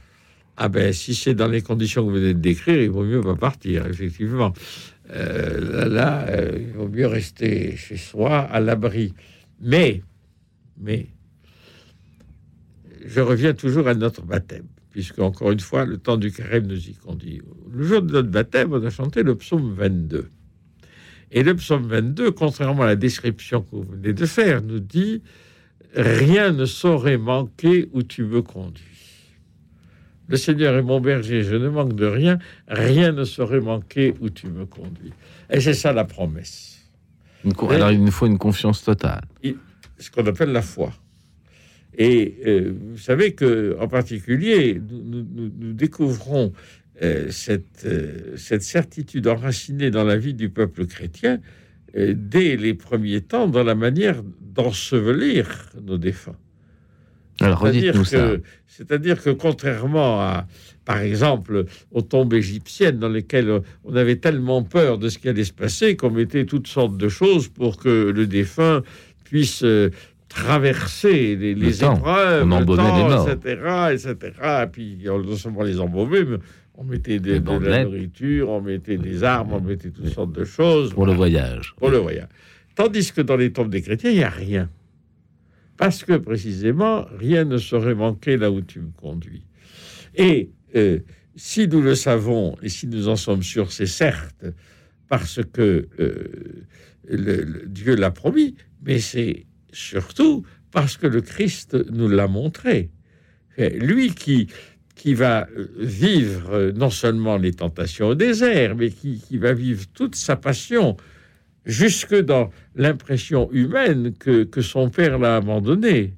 Ah ben, si c'est dans les conditions que vous venez de décrire, il vaut mieux pas partir, effectivement. Euh, là, là, euh, il vaut mieux rester chez soi, à l'abri. Mais, mais, je reviens toujours à notre baptême, puisque, encore une fois, le temps du carême nous y conduit. Le jour de notre baptême, on a chanté le psaume 22. Et le psaume 22, contrairement à la description que vous venez de faire, nous dit Rien ne saurait manquer où tu me conduis. Le Seigneur est mon berger, je ne manque de rien, rien ne saurait manquer où tu me conduis. Et c'est ça la promesse, Une co- Ouais. Alors il nous faut une confiance totale. ce qu'on appelle la foi. Et euh, vous savez que, en particulier, nous, nous- nous- nous découvrons euh, cette, euh, cette certitude enracinée dans la vie du peuple chrétien dès les premiers temps dans la manière d'ensevelir nos défunts. Alors C'est-à-dire que, contrairement à, par exemple, aux tombes égyptiennes dans lesquelles on avait tellement peur de ce qui allait se passer qu'on mettait toutes sortes de choses pour que le défunt puisse euh, traverser les, épreuves, On le embaumait temps, les morts. etc., etc. Et puis on- non seulement les embaumait, mais on mettait des- de la nourriture, on mettait des armes, on mettait toutes sortes de choses Pour le voyage. pour le voyage. Tandis que dans les tombes des chrétiens, il n'y a rien. Parce que précisément, rien ne saurait manquer là où tu me conduis. Et euh, si nous le savons et si nous en sommes sûrs, c'est certes parce que euh, Dieu l'a promis, mais c'est surtout parce que le Christ nous l'a montré. Lui qui, qui va vivre non seulement les tentations au désert, mais qui, qui va vivre toute sa passion jusque dans l'impression humaine que, son père l'a abandonné.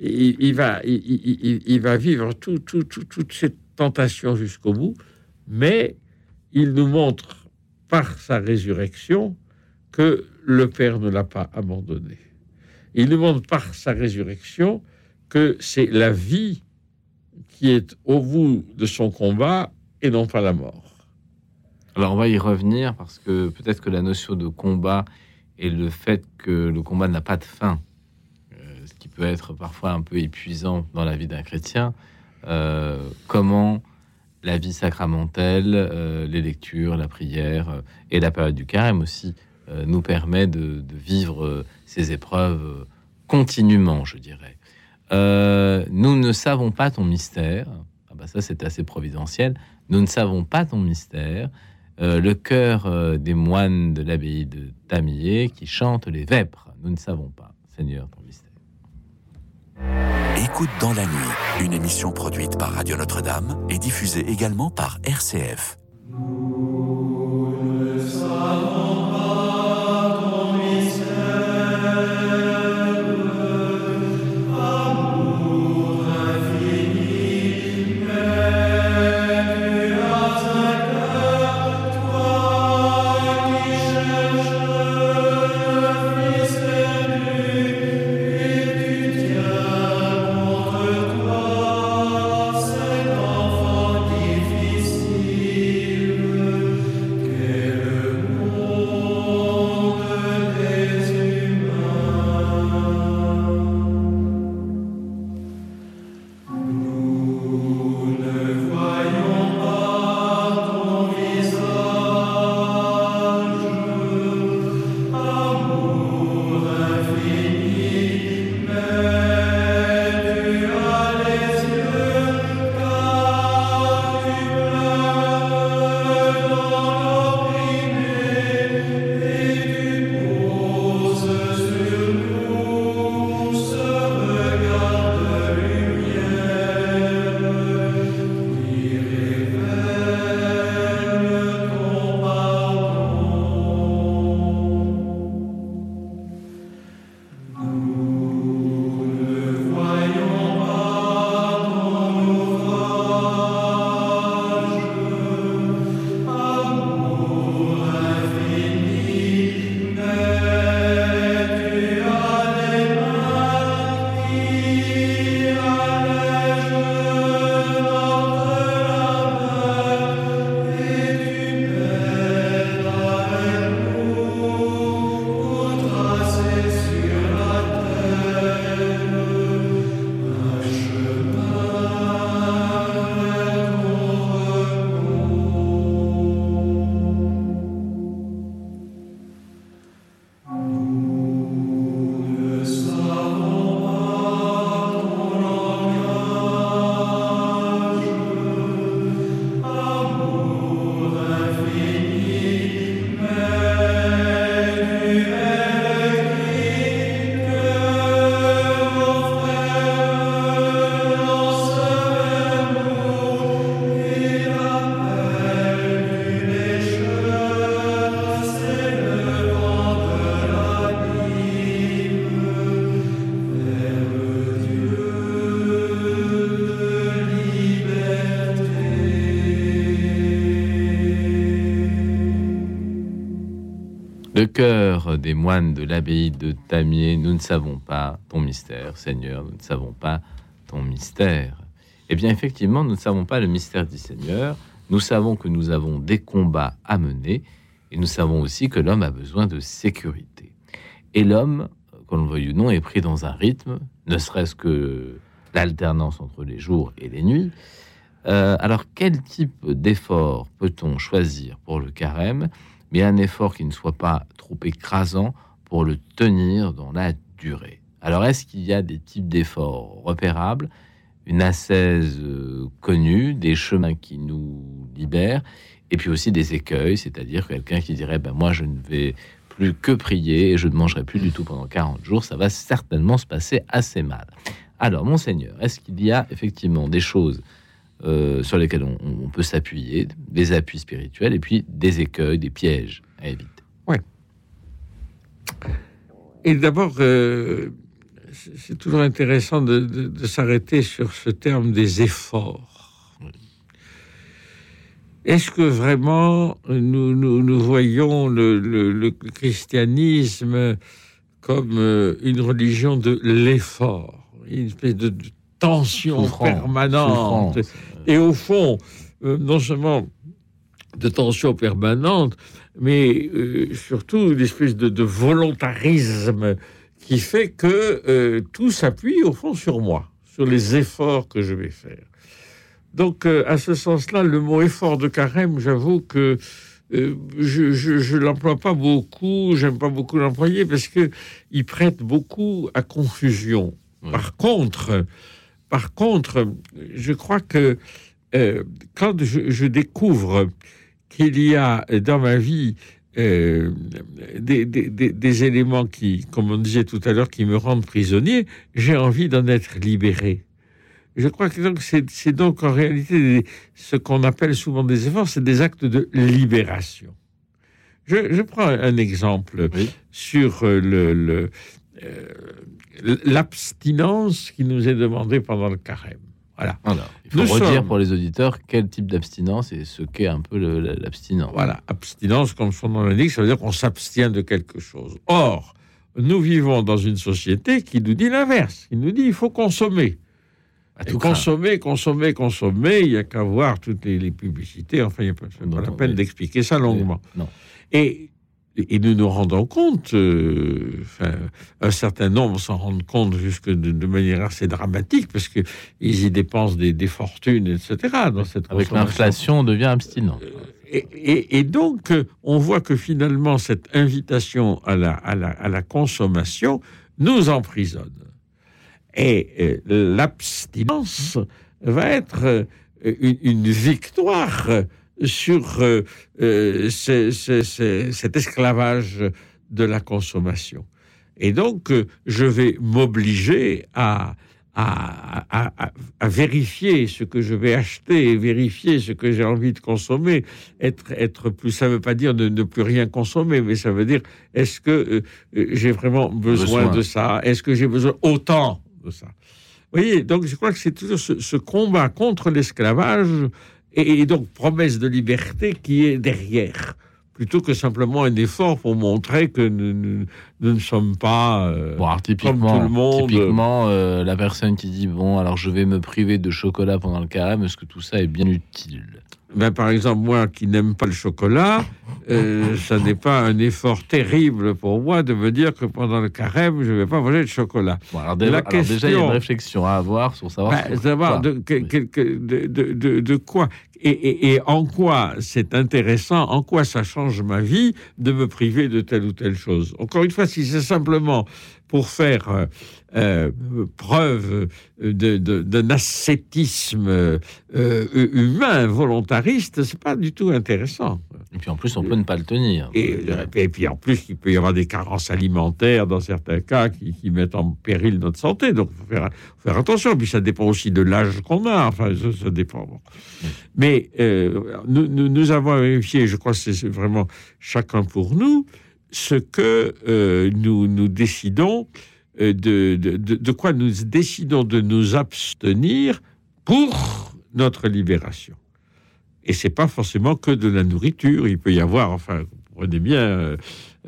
Il va vivre tout, tout, tout- toute cette tentation jusqu'au bout, mais il nous montre par sa résurrection que le Père ne l'a pas abandonné. Il nous montre par sa résurrection que c'est la vie qui est au bout de son combat et non pas la mort. Alors on va y revenir parce que peut-être que la notion de combat et le fait que le combat n'a pas de fin, euh, ce qui peut être parfois un peu épuisant dans la vie d'un chrétien, euh, comment la vie sacramentelle, euh, les lectures, la prière et la période du carême aussi nous permet de, de vivre ces épreuves continuellement, je dirais. Nous ne savons pas ton mystère. Ah bah ça c'est assez providentiel. Nous ne savons pas ton mystère. Euh, le chœur euh, des moines de l'abbaye de Tamillé qui chante les vêpres. Nous ne savons pas, Seigneur, ton mystère. Écoute dans la nuit, une émission produite par Radio Notre-Dame et diffusée également par RCF. Le des moines de l'abbaye de Tamier, nous ne savons pas ton mystère, Seigneur, nous ne savons pas ton mystère. Eh bien, effectivement, nous ne savons pas le mystère du Seigneur. Nous savons que nous avons des combats à mener et nous savons aussi que l'homme a besoin de sécurité. Et l'homme, qu'on le veuille ou non, est pris dans un rythme, ne serait-ce que l'alternance entre les jours et les nuits. Euh, alors, quel type d'effort peut-on choisir pour le carême? Mais un effort qui ne soit pas trop écrasant pour le tenir dans la durée. Alors, est-ce qu'il y a des types d'efforts repérables? Une ascèse euh, connue, des chemins qui nous libèrent, et puis aussi des écueils, c'est-à-dire quelqu'un qui dirait ben, Moi, je ne vais plus que prier et je ne mangerai plus du tout pendant 40 jours, ça va certainement se passer assez mal. Alors, monseigneur, est-ce qu'il y a effectivement des choses euh, sur lesquelles on, on peut s'appuyer, des appuis spirituels, et puis des écueils, des pièges à éviter Et d'abord, euh, c'est toujours intéressant de, de- de s'arrêter sur ce terme des efforts. Est-ce que vraiment nous, nous, nous voyons le, le- le christianisme comme euh, une religion de l'effort, une espèce de, de tension permanente. Et au fond, euh, non seulement de tension permanente, mais euh, surtout une espèce de, de volontarisme qui fait que euh, tout s'appuie au fond sur moi, sur les efforts que je vais faire. Donc, à ce sens-là, le mot effort de carême, j'avoue que euh, je, je, je l'emploie pas beaucoup, j'aime pas beaucoup l'employer parce que il prête beaucoup à confusion. Par contre, par contre, je crois que euh, quand je, je découvre qu'il y a dans ma vie euh, des, des- des- des éléments qui, comme on disait tout à l'heure, qui me rendent prisonnier, j'ai envie d'en être libéré. Je crois que donc c'est donc en réalité ce qu'on appelle souvent des efforts, c'est des actes de libération. Je, je prends un exemple Oui. sur le, le, euh, l'abstinence qui nous est demandée pendant le carême. Voilà. Alors, il faut Nous redire sommes- pour les auditeurs quel type d'abstinence et ce qu'est un peu l'abstinence. Voilà, abstinence, comme son nom l'indique, ça veut dire qu'on s'abstient de quelque chose. Or, nous vivons dans une société qui nous dit l'inverse. Il nous dit il faut consommer. Et consommer, consommer, consommer, il n'y a qu'à voir toutes les, les publicités. Enfin, il n'y a pas, la Non, peine d'expliquer ça longuement. Non. Et, et nous nous rendons compte, euh, enfin, un certain nombre s'en rendent compte jusque de, de manière assez dramatique, parce qu'ils y dépensent des, des fortunes, etc. Dans cette Avec l'inflation, on devient abstinent. Et, et- et donc, euh, on voit que finalement, cette invitation à la, à la, à la consommation nous emprisonne. Et euh, l'abstinence va être euh, une, une victoire sur euh, euh, ce- ce- ce- cet esclavage de la consommation. Et donc, euh, je vais m'obliger à, à, à- vérifier ce que je vais acheter, vérifier ce que j'ai envie de consommer, être, être plus. Ça ne veut pas dire ne, ne plus rien consommer, mais ça veut dire est-ce que euh, j'ai vraiment besoin, Besoin. de ça? Est-ce que j'ai besoin autant de ça? Vous voyez, donc je crois que c'est toujours ce, ce combat contre l'esclavage et, et donc promesse de liberté qui est derrière, plutôt que simplement un effort pour montrer que nous, nous- nous ne sommes pas. euh, Bon, alors, typiquement, Comme tout le monde. typiquement euh, la personne qui dit bon, alors je vais me priver de chocolat pendant le carême, est-ce que tout ça est bien utile? Ben, par exemple, moi qui n'aime pas le chocolat, euh, ça n'est pas un effort terrible pour moi de me dire que pendant le carême, je ne vais pas manger de chocolat. Bon, alors, dé- La alors déjà, il y a une réflexion à avoir sur savoir. Ben, sur savoir quoi. de, que- de, de- de- de quoi et, et- et en quoi c'est intéressant, en quoi ça change ma vie de me priver de telle ou telle chose. Encore une fois, si c'est simplement pour faire euh, preuve d'un ascétisme euh, humain, volontariste, c'est pas du tout intéressant. Et puis en plus, on peut ne pas le tenir. Et, puis en plus, il peut y avoir des carences alimentaires dans certains cas qui, qui mettent en péril notre santé. Donc, il faut faire, faut faire attention. Puis ça dépend aussi de l'âge qu'on a. Enfin, ça, ça dépend. Bon. Mais euh, nous, nous, nous avons vérifié, je crois que c'est vraiment chacun pour nous, ce que euh, nous, nous décidons, de, de, de, de quoi nous décidons de nous abstenir pour notre libération. Et c'est pas forcément que de la nourriture. Il peut y avoir, enfin, comprenez bien, euh,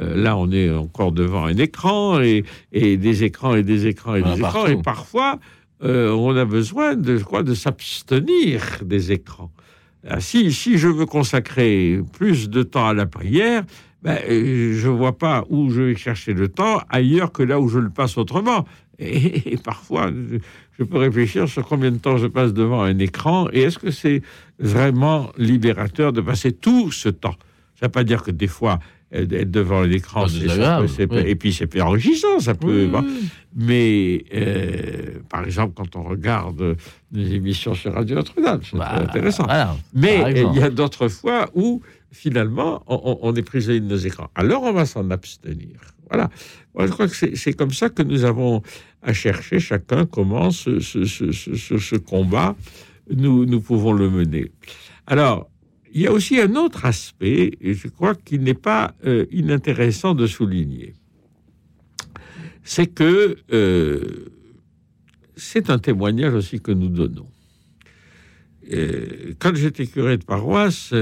euh, là, on est encore devant un écran et, et des écrans et des écrans et Ah, des écrans. partout. Et parfois, euh, on a besoin de, crois, de s'abstenir des écrans. Ah, Si, si je veux consacrer plus de temps à la prière, ben, euh, je vois pas où je vais chercher le temps ailleurs que là où je le passe autrement. Et, et parfois, je, je peux réfléchir sur combien de temps je passe devant un écran et est-ce que c'est vraiment libérateur de passer tout ce temps? Ça ne veut pas dire que des fois, euh, être devant un écran, Ah, oui. et puis c'est enrichissant, ça peut. Oui, bon. oui. Mais euh, par exemple, quand on regarde des émissions sur Radio Notre-Dame, c'est Bah, intéressant. voilà, Mais il y a d'autres fois où finalement on, on- est prisonnier de nos écrans. Alors on va s'en abstenir. Voilà. Je crois que c'est comme ça que nous avons à chercher chacun comment ce, combat nous, nous pouvons le mener. Alors, il y a aussi un autre aspect, et je crois qu'il n'est pas euh, inintéressant de souligner. C'est que euh, c'est un témoignage aussi que nous donnons. Euh, quand j'étais curé de paroisse,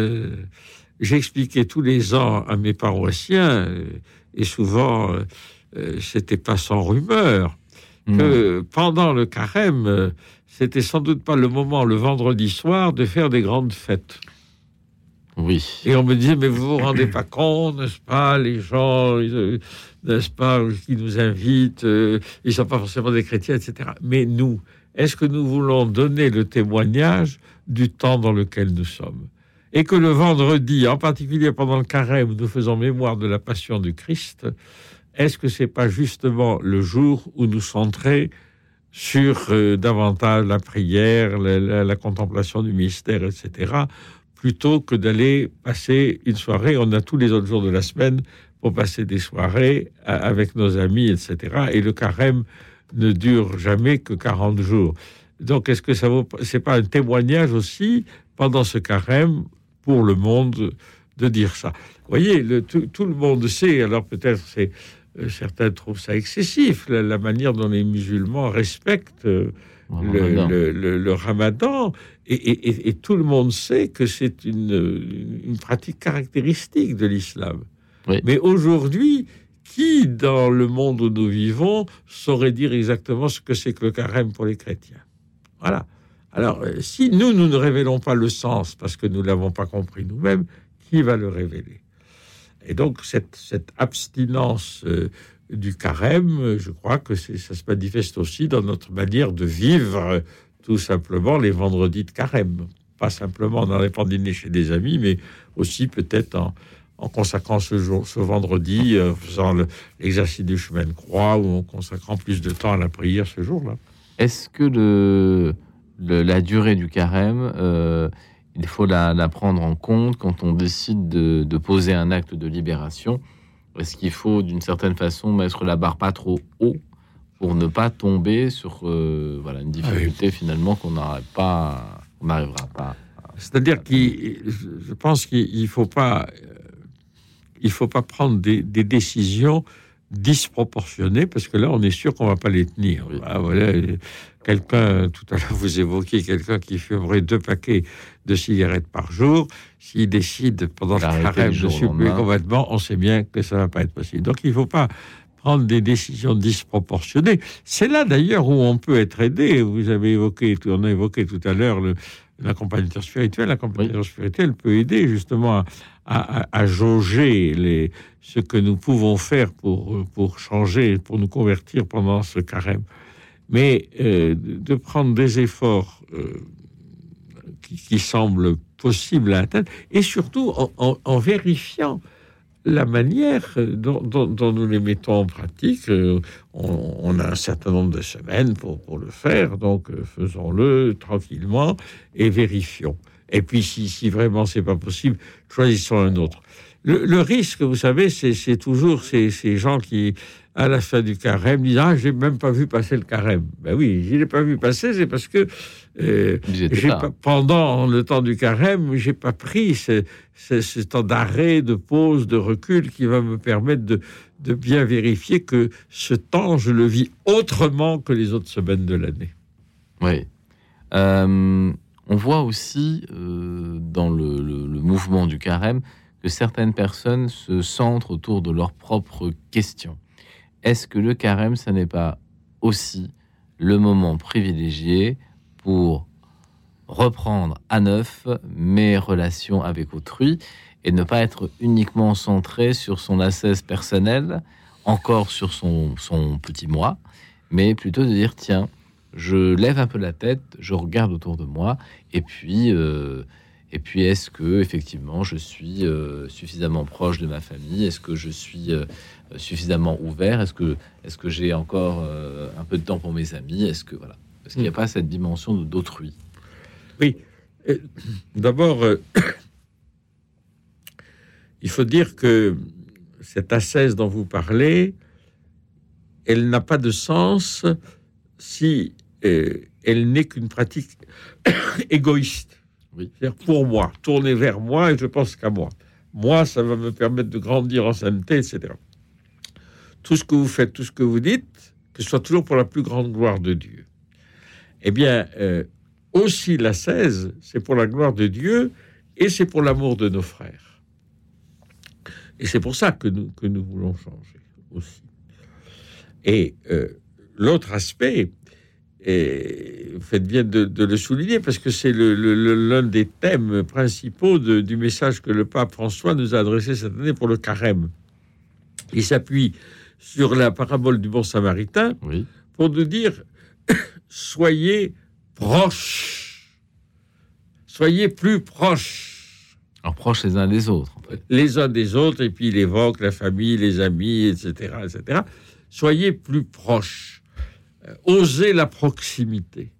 j'expliquais tous les ans à mes paroissiens, euh, et souvent euh, euh, c'était pas sans rumeur, Hmm. que pendant le carême, c'était sans doute pas le moment le vendredi soir de faire des grandes fêtes. Oui. Et on me disait, mais vous vous rendez pas compte, n'est-ce pas, les gens, euh, n'est-ce pas, qui nous invitent, euh, ils sont pas forcément des chrétiens, etc. Mais nous, est-ce que nous voulons donner le témoignage du temps dans lequel nous sommes? Et que le vendredi, en particulier pendant le carême, nous faisons mémoire de la passion du Christ, est-ce que c'est pas justement le jour où nous centrer sur euh, davantage la prière, la, la- la contemplation du mystère, etc., plutôt que d'aller passer une soirée? On a tous les autres jours de la semaine pour passer des soirées avec nos amis, etc. Et le carême ne dure jamais que 40 jours. Donc, est-ce que ça vaut c'est pas un témoignage aussi pendant ce carême pour le monde de dire ça Vous voyez, le- tout, tout le monde sait. Alors peut-être c'est euh, certains trouvent ça excessif la, la manière dont les musulmans respectent euh, le, Ramadan. le- le- le ramadan. Et, et- et- et tout le monde sait que c'est une, une pratique caractéristique de l'islam. Oui. Mais aujourd'hui, qui dans le monde où nous vivons saurait dire exactement ce que c'est que le carême pour les chrétiens? Voilà. Alors, euh, si nous, nous ne révélons pas le sens parce que nous ne l'avons pas compris nous-mêmes, qui va le révéler? Et donc, cette, abstinence euh, du carême, je crois que ça se manifeste aussi dans notre manière de vivre tout simplement les vendredis de carême. Pas simplement en allant prendre dîner chez des amis, mais aussi peut-être en, en consacrant ce, jour, ce vendredi, euh, faisant le- l'exercice du chemin de croix ou en consacrant plus de temps à la prière ce jour-là. Est-ce que le, le- la durée du carême, euh, il faut la, la prendre en compte quand on décide de, de poser un acte de libération Est-ce qu'il faut d'une certaine façon mettre la barre pas trop haut pour ne pas tomber sur euh, voilà, une difficulté finalement qu'on n'arrive pas, on n'arrivera pas. C'est-à-dire qu'il, je pense qu'il faut pas, euh, il faut pas prendre des, des décisions disproportionnées parce que là, on est sûr qu'on va pas les tenir. Oui. Ah, voilà, quelqu'un tout à l'heure vous évoquiez quelqu'un qui fumerait deux paquets de cigarettes par jour. S'il décide pendant le D'arrêter carême de supprimer complètement, on sait bien que ça va pas être possible. Donc, il faut pas prendre des décisions disproportionnées. C'est là d'ailleurs où on peut être aidé. Vous avez évoqué, on a évoqué tout à l'heure l'accompagnateur spirituel. L'accompagnateur spirituel peut aider justement à, à- à- à jauger les, ce que nous pouvons faire pour, pour changer, pour nous convertir pendant ce carême. Mais euh, de prendre des efforts euh, qui, semblent possibles à atteindre, et surtout en, vérifiant la manière dont, nous les mettons en pratique. Euh, On, a un certain nombre de semaines pour, le faire, donc faisons-le tranquillement et vérifions. Et puis, si, si vraiment c'est pas possible, choisissons un autre. Le, le risque, vous savez, c'est toujours ces, ces gens qui, à la fin du carême, disent Ah, j'ai même pas vu passer le carême. Ben oui, je l'ai pas vu passer, c'est parce que euh, pas- pendant le temps du carême, j'ai pas pris ce, ce- ce temps d'arrêt, de pause, de recul qui va me permettre de, de bien vérifier que ce temps, je le vis autrement que les autres semaines de l'année. Oui. Euh, on voit aussi euh, dans le, le- le mouvement du carême que certaines personnes se centrent autour de leurs propres questions. Est-ce que le carême, ça n'est pas aussi le moment privilégié pour reprendre à neuf mes relations avec autrui et ne pas être uniquement centré sur son ascèse personnelle, encore sur son, son petit moi, mais plutôt de dire tiens, je lève un peu la tête, je regarde autour de moi, et puis, euh, et puis est-ce que effectivement je suis euh, suffisamment proche de ma famille? Est-ce que je suis euh, suffisamment ouvert? Est-ce que, est-ce que j'ai encore euh, un peu de temps pour mes amis? Est-ce que voilà Est-ce qu'il n'y a Mm. pas cette dimension d'autrui? Oui. D'abord, il faut dire que cette ascèse dont vous parlez, elle n'a pas de sens si elle n'est qu'une pratique égoïste. Pour moi, tourner vers moi et je pense qu'à moi. Moi, ça va me permettre de grandir en sainteté, etc. Tout ce que vous faites, tout ce que vous dites, que ce soit toujours pour la plus grande gloire de Dieu. Eh bien, euh, aussi la 16, c'est pour la gloire de Dieu et c'est pour l'amour de nos frères. Et c'est pour ça que nous, que nous voulons changer aussi. Et euh, l'autre aspect, et vous faites bien de, de le souligner, parce que c'est le- le- le- l'un des thèmes principaux de- du message que le pape François nous a adressé cette année pour le carême. Il s'appuie sur la parabole du bon samaritain Oui. pour nous dire soyez proches, soyez plus proches Alors proches les uns des autres. En fait. les uns des autres, et puis il évoque la famille, les amis, etc., etc. Soyez plus proches, Euh, osez la proximité,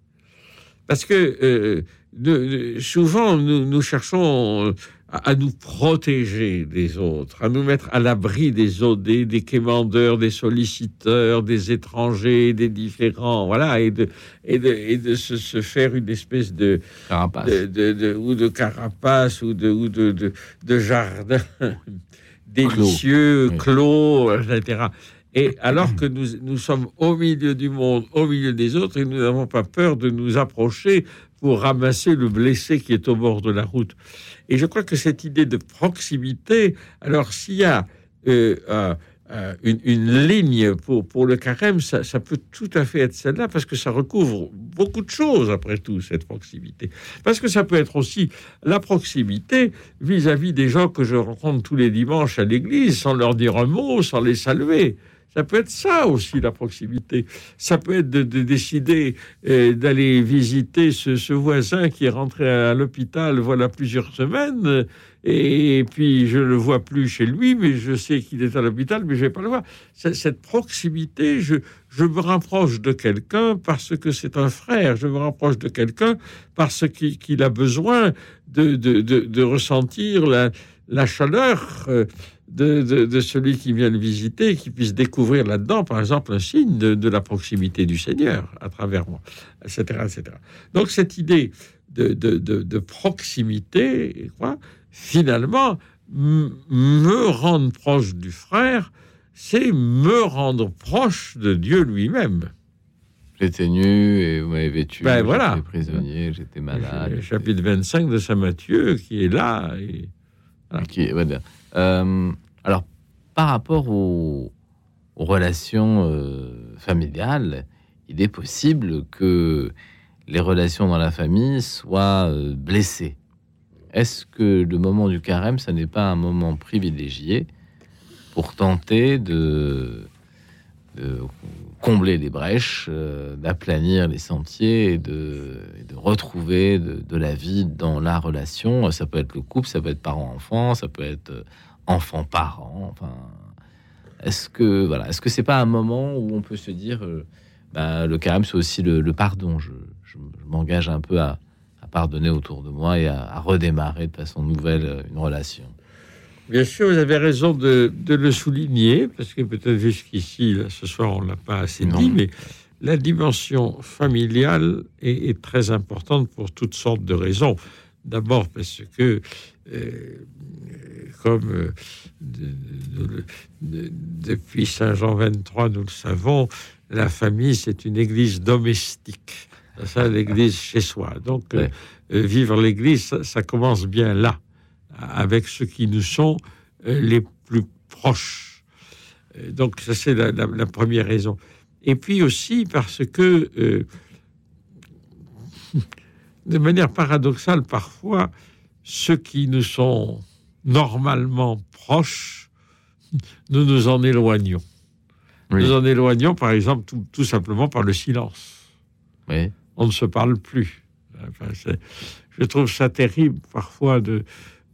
parce que euh, de- de- souvent nous, nous cherchons euh, à, à nous protéger des autres, à nous mettre à l'abri des autres, des, des quémandeurs, des solliciteurs, des étrangers, des différents, voilà, et de, et de, et de se, se faire une espèce de, Carapace. de, ou de carapace ou de, ou de, de, de jardin délicieux, oui. clos, etc. Et alors que nous, nous sommes au milieu du monde, au milieu des autres, et nous n'avons pas peur de nous approcher pour ramasser le blessé qui est au bord de la route. Et je crois que cette idée de proximité, alors s'il y a euh, un- un- une, ligne pour, le carême, ça peut tout à fait être celle-là, parce que ça recouvre beaucoup de choses, après tout, cette proximité. Parce que ça peut être aussi la proximité vis-à-vis des gens que je rencontre tous les dimanches à l'église, sans leur dire un mot, sans les saluer. Ça peut être ça aussi, la proximité. Ça peut être de, de décider euh, d'aller visiter ce, voisin qui est rentré à l'hôpital voilà plusieurs semaines, et puis je ne le vois plus chez lui, mais je sais qu'il est à l'hôpital, mais je ne vais pas le voir. Cette proximité, je, me rapproche de quelqu'un parce que c'est un frère, je me rapproche de quelqu'un parce qu'il a besoin de, ressentir la, la chaleur euh, de, de, de celui qui vient le visiter, qui puisse découvrir là-dedans, par exemple, un signe de, de la proximité du Seigneur à travers moi, etc. etc. Donc cette idée de, proximité, quoi, finalement, me rendre proche du frère, c'est me rendre proche de Dieu lui-même. J'étais nu et vous m'avez vêtu. Ben, voilà. J'étais prisonnier, j'étais malade. Le chapitre 25 de Saint Matthieu qui est là. et- Voilà. Euh, alors, par rapport aux, relations euh, familiales, il est possible que les relations dans la famille soient euh, blessées. Est-ce que le moment du carême, ça n'est pas un moment privilégié pour tenter de combler les brèches, euh, d'aplanir les sentiers et de, et de retrouver de, la vie dans la relation. Ça peut être le couple, ça peut être parent-enfant, ça peut être euh, enfant-parent. Enfin, est-ce que voilà, est-ce que c'est pas un moment où on peut se dire, euh, bah, le carême, c'est aussi le, pardon? Je, m'engage un peu à, pardonner autour de moi et à, à redémarrer de façon nouvelle une relation. Bien sûr, vous avez raison de, de le souligner, parce que peut-être jusqu'ici, ce soir, on ne l'a pas assez Non. dit, mais la dimension familiale est, est très importante pour toutes sortes de raisons. D'abord parce que, euh, comme euh, de- de- de- depuis Saint Jean 23, nous le savons, la famille, c'est une église domestique. C'est Ça, l'église chez soi. Donc, euh, Ouais. euh, vivre l'église, ça, ça commence bien là. Avec ceux qui nous sont euh, les plus proches. Euh, Donc ça c'est la, la- la première raison. Et puis aussi parce que, euh, de manière paradoxale parfois, ceux qui nous sont normalement proches, nous nous en éloignons. Oui. Nous en éloignons, par exemple, tout, tout simplement par le silence. Oui. On ne se parle plus. Enfin, je trouve ça terrible parfois de,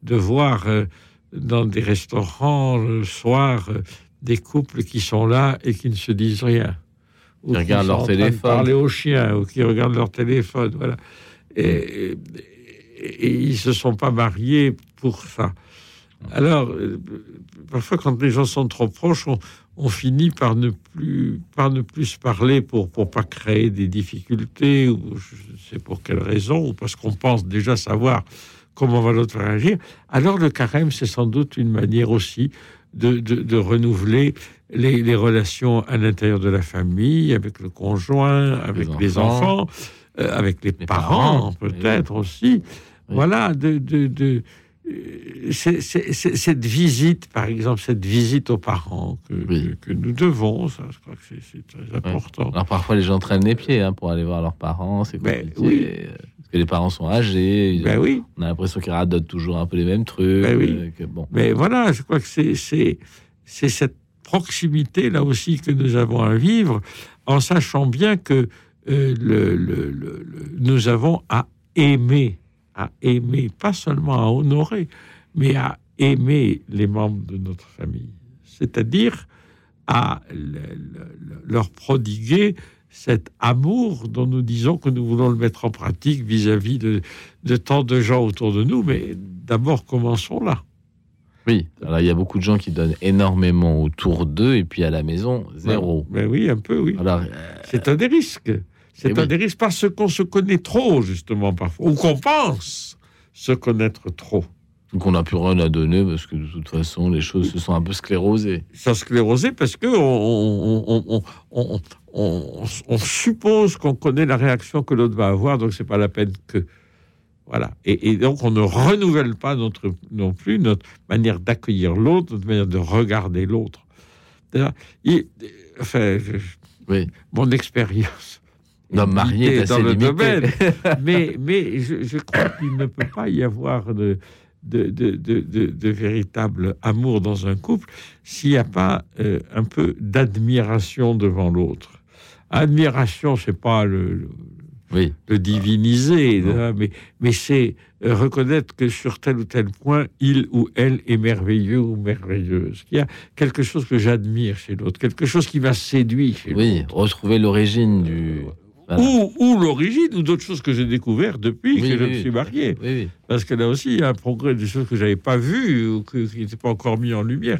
de voir euh, dans des restaurants le soir euh, des couples qui sont là et qui ne se disent rien. Ou Qui regardent leur téléphone. Parler aux chiens ou qui regardent leur téléphone. Voilà. Et, et- ils se sont pas mariés pour ça. Alors, euh, parfois, quand les gens sont trop proches, on, on finit par ne plus, par ne plus se parler pour pour pas créer des difficultés ou je ne sais pour quelle raison ou parce qu'on pense déjà savoir comment va l'autre réagir. Alors, le carême, c'est sans doute une manière aussi de, de, de renouveler les, les relations à l'intérieur de la famille, avec le conjoint, avec les enfants. enfants, euh, avec les, Les parents, parents, peut-être aussi. Voilà, de, de, euh, cette visite, par exemple, cette visite aux parents que, que, que nous devons, ça, je crois que c'est- très important. Alors parfois les gens traînent les pieds hein, pour aller voir leurs parents, c'est compliqué. oui. Parce que les parents sont âgés, Ben oui. on a l'impression qu'ils radotent toujours un peu les mêmes trucs. Ben oui. euh, que bon. Mais voilà, je crois que c'est cette proximité là aussi que nous avons à vivre, en sachant bien que euh, le, le- le- le- nous avons à aimer, à aimer, pas seulement à honorer, mais à aimer les membres de notre famille, c'est-à-dire à le- le- leur prodiguer cet amour dont nous disons que nous voulons le mettre en pratique vis-à-vis de, de tant de gens autour de nous, mais d'abord commençons là. Oui, alors il y a beaucoup de gens qui donnent énormément autour d'eux et puis à la maison, zéro. Ben oui, un peu, oui. Alors, c'est un des risques. C'est Eh un oui. des risques parce qu'on se connaît trop, justement, parfois, ou qu'on pense se connaître trop. Donc on n'a plus rien à donner parce que de toute façon les choses se sont un peu sclérosées. Ça sclérosé parce que on, suppose qu'on connaît la réaction que l'autre va avoir, donc c'est pas la peine que. Voilà. Et, et donc on ne renouvelle pas notre, non plus notre manière d'accueillir l'autre, notre manière de regarder l'autre. Enfin, je- mon expérience. L'homme marié est limitée dans assez le limité. domaine, mais mais je, je crois qu'il ne peut pas y avoir de, de, de, de, de- véritable amour dans un couple s'il n'y a pas euh, un peu d'admiration devant l'autre. Admiration, c'est pas le, le, le diviniser, hein, mais, mais c'est euh, reconnaître que sur tel ou tel point, il ou elle est merveilleux ou merveilleuse. Qu'il y a quelque chose que j'admire chez l'autre, quelque chose qui m'a séduit chez Oui, retrouver l'origine du. Voilà. ou, ou l'origine, ou d'autres choses que j'ai découvertes depuis Oui, que je me suis marié. Oui. Parce que là aussi, il y a un progrès des choses que je n'avais pas vues ou que- qui n'étaient pas encore mis en lumière.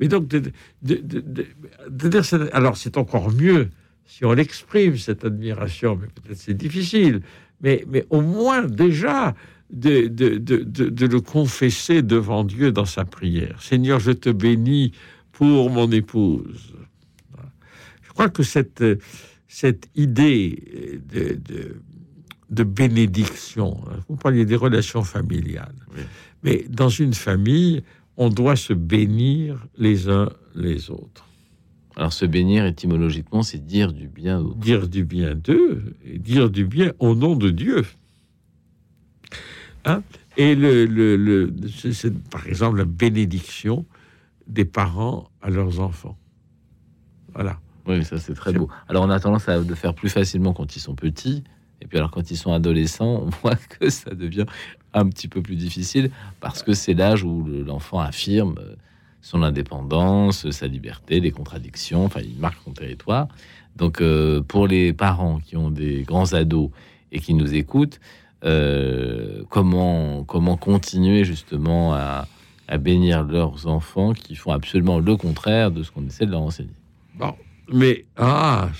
Mais donc, de, de- de- alors c'est encore mieux si on l'exprime, cette admiration, mais peut-être c'est difficile. Mais, mais au moins, déjà, de, de, de, de- de le confesser devant Dieu dans sa prière. Seigneur, je te bénis pour mon épouse. Voilà. Je crois que cette, cette idée de, de, de bénédiction, hein, vous parliez des relations familiales, mais dans une famille, on doit se bénir les uns les autres. Alors se bénir étymologiquement, c'est dire du bien. d'autres. Dire du bien d'eux et dire du bien au nom de Dieu. Hein? Et le, le, le- c'est, par exemple la bénédiction des parents à leurs enfants. Voilà. Oui, ça c'est très beau. Alors on a tendance à le faire plus facilement quand ils sont petits, et puis alors quand ils sont adolescents, on voit que ça devient un petit peu plus difficile parce que c'est l'âge où le- l'enfant affirme euh, son indépendance, sa liberté, les contradictions, enfin il marque son territoire. Donc euh, pour les parents qui ont des grands ados et qui nous écoutent, euh, comment comment continuer justement à, à bénir leurs enfants qui font absolument le contraire de ce qu'on essaie de leur enseigner? Bon, mais ah,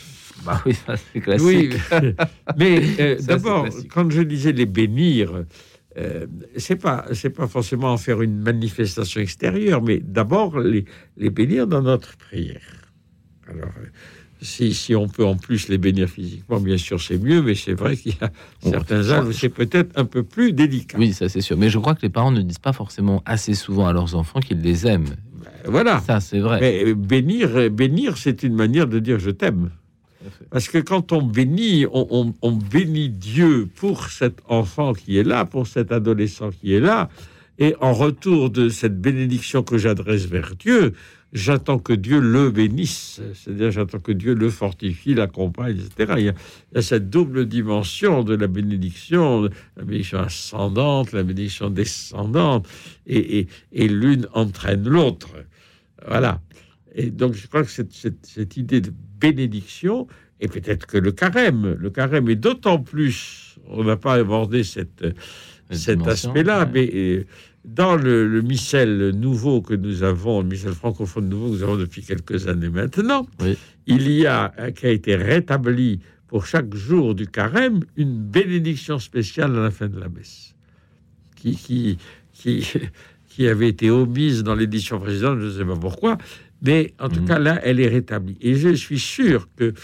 bah oui, ça c'est Oui, classique. mais euh, d'abord, quand je disais les bénir, euh, c'est pas c'est pas forcément en faire une manifestation extérieure, mais d'abord les, les bénir dans notre prière. Alors, euh, Si, si on peut en plus les bénir physiquement, bien sûr, c'est mieux, mais c'est vrai qu'il y a certains âges où c'est peut-être un peu plus délicat. Oui, ça c'est sûr. Mais je crois que les parents ne disent pas forcément assez souvent à leurs enfants qu'ils les aiment. Voilà. Ça, c'est vrai. Mais euh, bénir, euh, bénir, c'est une manière de dire je t'aime. Parce que quand on bénit, on, on- on bénit Dieu pour cet enfant qui est là, pour cet adolescent qui est là, et en retour de cette bénédiction que j'adresse vers Dieu, j'attends que Dieu le bénisse, c'est-à-dire j'attends que Dieu le fortifie, l'accompagne, etc. Il y, a, il y a cette double dimension de la bénédiction, la bénédiction ascendante, la bénédiction descendante, et, et- et l'une entraîne l'autre. Voilà. Et donc, je crois que cette, cette- cette idée de bénédiction, et peut-être que le carême, le carême est d'autant plus, on n'a pas abordé cette, cet aspect-là, ouais. mais euh, dans le, le missel nouveau que nous avons, le missel francophone nouveau que nous avons depuis quelques années maintenant, Oui. il y a, euh, qui a été rétabli pour chaque jour du carême, une bénédiction spéciale à la fin de la messe, qui, qui, qui, qui avait été omise dans l'édition précédente, je ne sais pas pourquoi, mais en tout Mhm. cas là, elle est rétablie. Et je suis sûr que,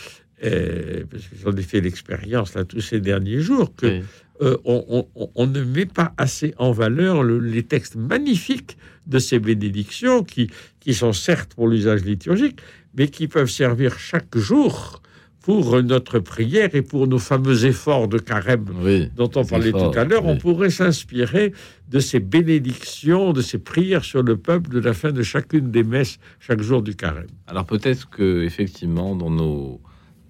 euh, parce que j'en ai fait l'expérience là tous ces derniers jours, que Oui. Euh, on, on- on ne met pas assez en valeur le- les textes magnifiques de ces bénédictions qui, qui sont certes pour l'usage liturgique, mais qui peuvent servir chaque jour pour notre prière et pour nos fameux efforts de carême Oui. dont on parlait efforts, tout à l'heure, on pourrait s'inspirer de ces bénédictions, de ces prières sur le peuple de la fin de chacune des messes chaque jour du carême. Alors peut-être que effectivement dans nos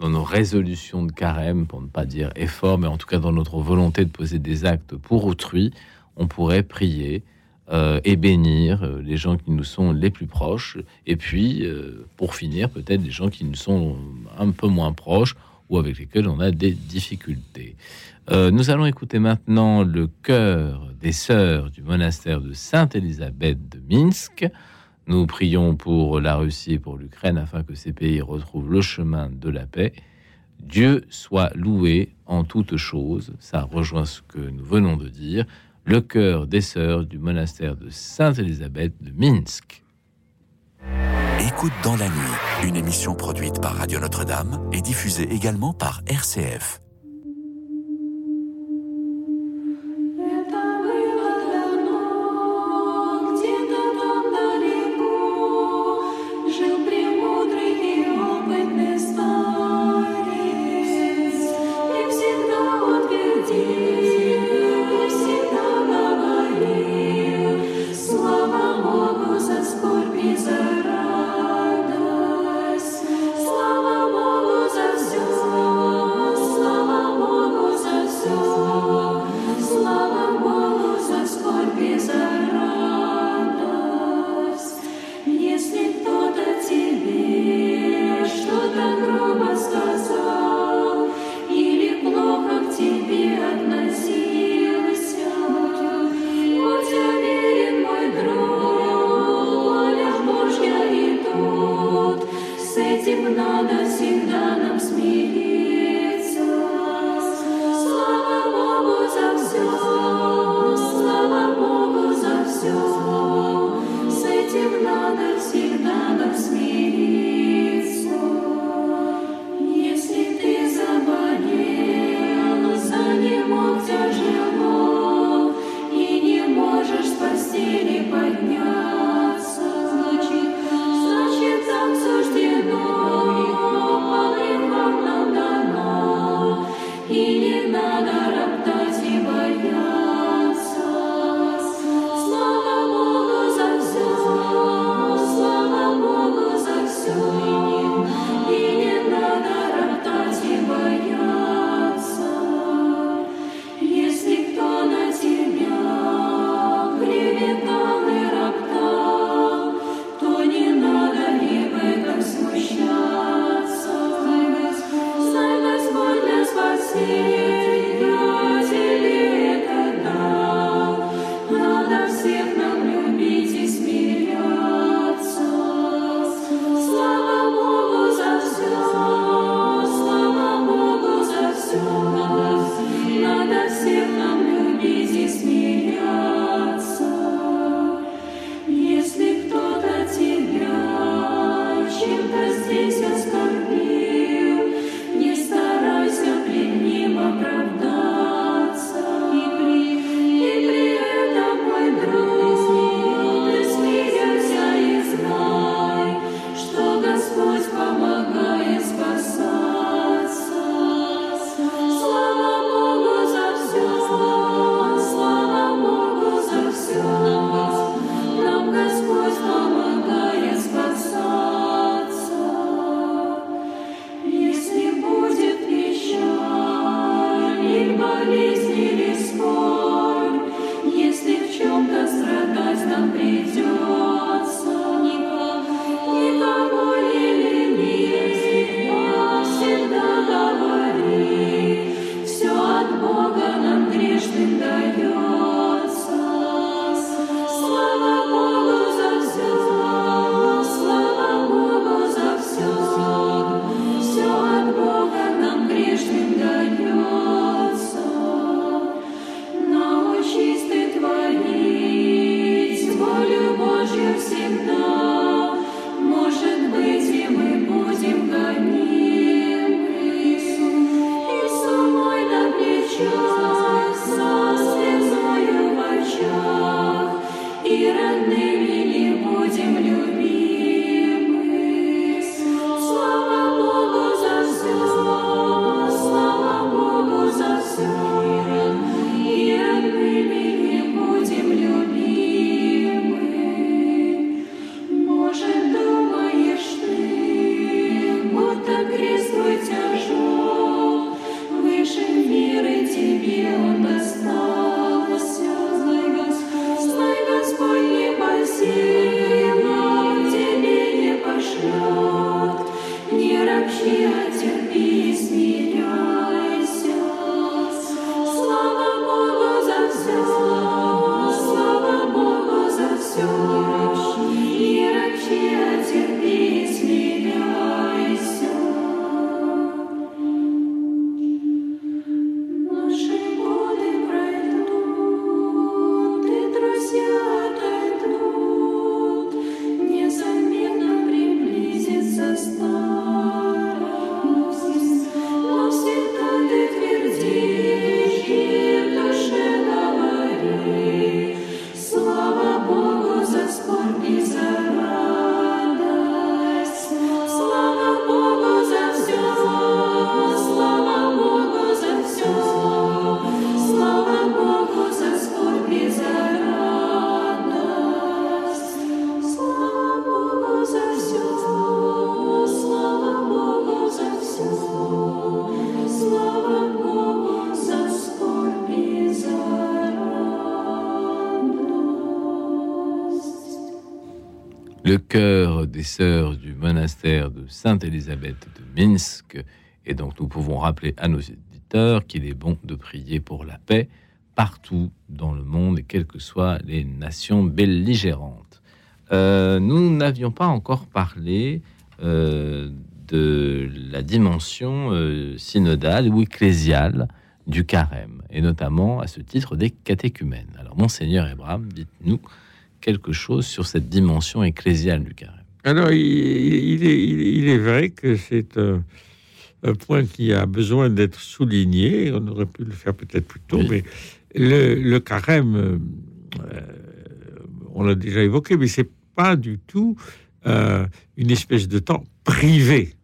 dans nos résolutions de carême, pour ne pas dire effort, mais en tout cas dans notre volonté de poser des actes pour autrui, on pourrait prier euh, et bénir euh, les gens qui nous sont les plus proches, et puis euh, pour finir peut-être les gens qui nous sont un peu moins proches ou avec lesquels on a des difficultés. Nous allons écouter maintenant le chœur des sœurs du monastère de Sainte-Élisabeth de Minsk. Nous prions pour la Russie et pour l'Ukraine afin que ces pays retrouvent le chemin de la paix. Dieu soit loué en toutes choses. Ça rejoint ce que nous venons de dire. Le cœur des sœurs du monastère de Sainte-Élisabeth de Minsk. Écoute dans la nuit, une émission produite par Radio Notre-Dame et diffusée également par RCF. Sœurs du monastère de Sainte-Élisabeth de Minsk. Et donc nous pouvons rappeler à nos éditeurs qu'il est bon de prier pour la paix partout dans le monde, et quelles que soient les nations belligérantes. Euh, nous n'avions pas encore parlé euh, de la dimension euh, synodale ou ecclésiale du carême, et notamment à ce titre des catéchumènes. Alors, Monseigneur Abraham, dites-nous quelque chose sur cette dimension ecclésiale du carême. Alors, il, il est, il, il est vrai que c'est un, un point qui a besoin d'être souligné. On aurait pu le faire peut-être plus tôt, Oui. mais le, le carême, euh, euh, on l'a déjà évoqué, mais c'est pas du tout euh, une espèce de temps privé.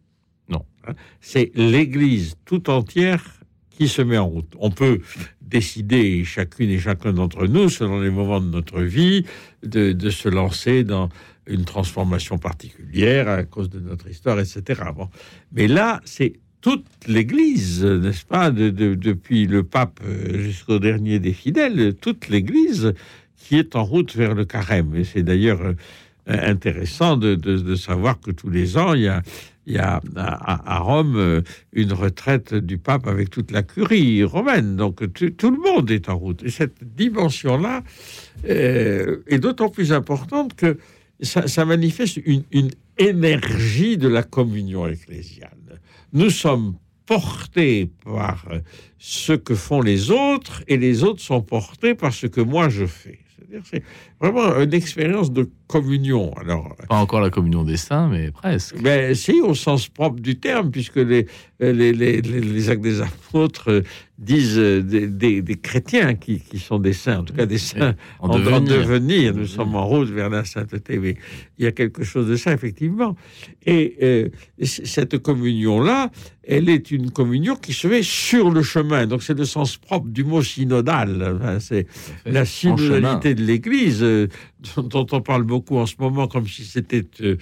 Non. Hein, C'est l'Église tout entière qui se met en route. On peut décider, chacune et chacun d'entre nous, selon les moments de notre vie, de, de se lancer dans une transformation particulière à cause de notre histoire, etc. Bon. Mais là, c'est toute l'Église, n'est-ce pas, de- de- depuis le pape euh, jusqu'au dernier des fidèles, toute l'Église qui est en route vers le carême. Et c'est d'ailleurs euh, intéressant de, savoir que tous les ans, il y a, à, Rome euh, une retraite du pape avec toute la curie romaine. Donc tout, le monde est en route. Et cette dimension-là est d'autant plus importante que ça, manifeste une, énergie de la communion ecclésiale. Nous sommes portés par ce que font les autres et les autres sont portés par ce que moi je fais. C'est-à-dire, c'est vraiment une expérience de communion. Alors, Pas encore la communion des saints, mais presque. ben, si, au sens propre du terme, puisque les, les, les, les- les actes des apôtres euh, disent euh, des, des- des chrétiens qui, qui sont des saints, en tout cas des saints En en, en devenir. devenir. Nous sommes en route vers la sainteté, mais il y a quelque chose de ça, effectivement. Et euh, cette communion-là, elle est une communion qui se fait sur le chemin. Donc, c'est le sens propre du mot synodal. Enfin, c'est la synodalité de l'Église, euh, dont, on parle beaucoup en ce moment comme si c'était euh,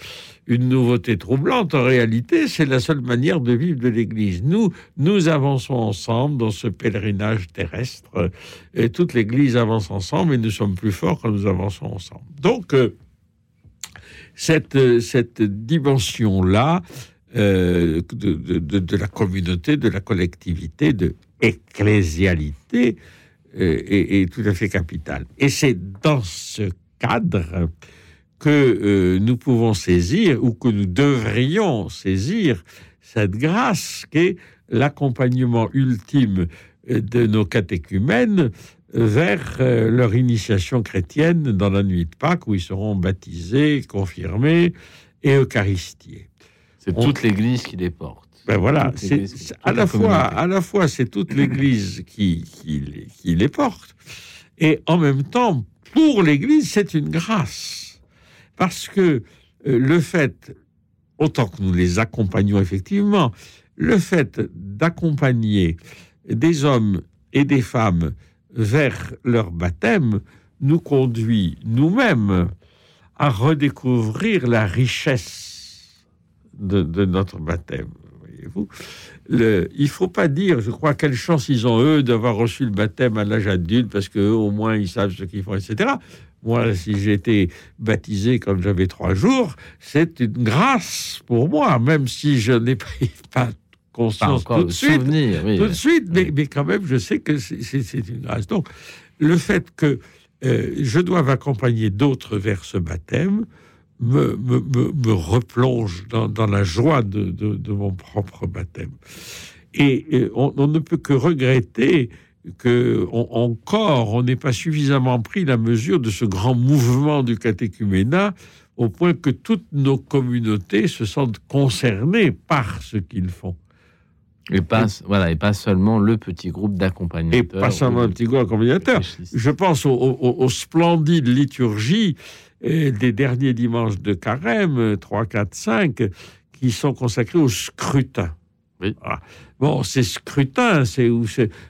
une nouveauté troublante. En réalité, c'est la seule manière de vivre de l'Église. Nous, nous avançons ensemble dans ce pèlerinage terrestre. euh, Et toute l'Église avance ensemble et nous sommes plus forts quand nous avançons ensemble. Donc, cette, cette dimension-là de, de- de- la communauté, de la collectivité, de ecclésialité est, est tout à fait capitale. Et c'est dans ce cadre que euh, nous pouvons saisir ou que nous devrions saisir cette grâce qu'est l'accompagnement ultime euh, de nos catéchumènes vers euh, leur initiation chrétienne dans la nuit de Pâques, où ils seront baptisés, confirmés et eucharistiés. C'est toute l'Église qui les porte. Ben voilà, c'est à la fois, à la fois, c'est toute l'Église qui, qui, les- qui les porte, et en même temps, pour l'Église, c'est une grâce, parce que euh, le fait, autant que nous les accompagnons effectivement, le fait d'accompagner des hommes et des femmes vers leur baptême nous conduit nous-mêmes à redécouvrir la richesse de, de notre baptême. Voyez-vous, Le- il faut pas dire, je crois, quelle chance ils ont eux d'avoir reçu le baptême à l'âge adulte, parce que eux, au moins ils savent ce qu'ils font, etc. Moi, si j'ai été baptisé quand j'avais trois jours, c'est une grâce pour moi, même si je n'ai pas, conscience tout de suite souvenir. oui. tout de suite, mais, Oui. mais quand même, je sais que c'est une grâce. Donc, le fait que euh, je doive accompagner d'autres vers ce baptême me, me, me, me replonge dans, dans la joie de, de, de mon propre baptême. Et on, on ne peut que regretter que on- encore on n'ait pas suffisamment pris la mesure de ce grand mouvement du catéchuménat au point que toutes nos communautés se sentent concernées par ce qu'ils font. Et pas, voilà, et pas seulement le petit groupe Et d'accompagnateurs. pas seulement un petit groupe accompagnateur. Je pense aux, aux- aux splendides liturgies des derniers dimanches de carême, euh, 3, 4, 5, qui sont consacrés au scrutin. Oui. Voilà. Bon, ces scrutins, c'est où,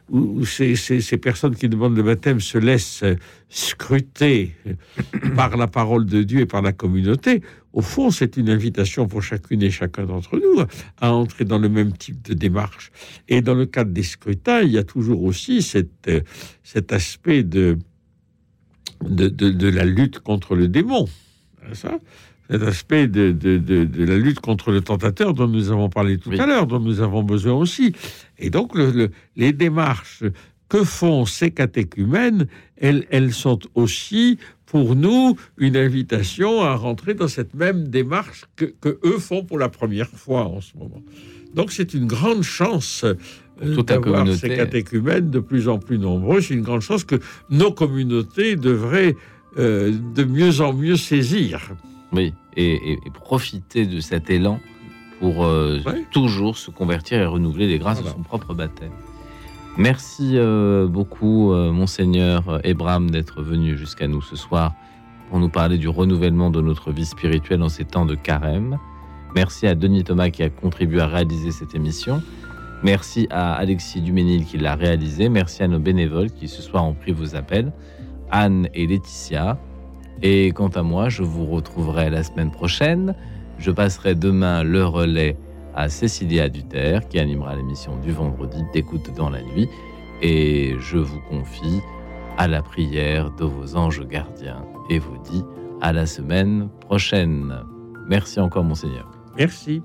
où- où ces, ces- ces personnes qui demandent le baptême se laissent scruter par la parole de Dieu et par la communauté. Au fond, c'est une invitation pour chacune et chacun d'entre nous à entrer dans le même type de démarche. Et dans le cadre des scrutins, il y a toujours aussi cette, cet aspect de, de, de, de la lutte contre le démon. Ça cet aspect de, de, la lutte contre le tentateur dont nous avons parlé tout Oui. à l'heure, dont nous avons besoin aussi. Et donc, le- le- les démarches que font ces catéchumènes, elles, elles sont aussi pour nous une invitation à rentrer dans cette même démarche que, que eux font pour la première fois en ce moment. Donc c'est une grande chance Toute la communauté. ces catéchumènes de plus en plus nombreux. C'est une grande chance que nos communautés devraient euh, de mieux en mieux saisir. Oui, et, et- et profiter de cet élan pour euh, Ouais. toujours se convertir et renouveler les grâces Voilà. de son propre baptême. Merci euh, beaucoup, euh, Monseigneur Ebram, d'être venu jusqu'à nous ce soir pour nous parler du renouvellement de notre vie spirituelle en ces temps de carême. Merci à Denis Thomas qui a contribué à réaliser cette émission. Merci à Alexis Duménil qui l'a réalisé. Merci à nos bénévoles qui ce soir ont pris vos appels, Anne et Laetitia. Et quant à moi, je vous retrouverai la semaine prochaine. Je passerai demain le relais à Cécilia Duterre, qui animera l'émission du vendredi d'écoute dans la nuit. Et je vous confie à la prière de vos anges gardiens et vous dis à la semaine prochaine. Merci encore, Monseigneur. Merci.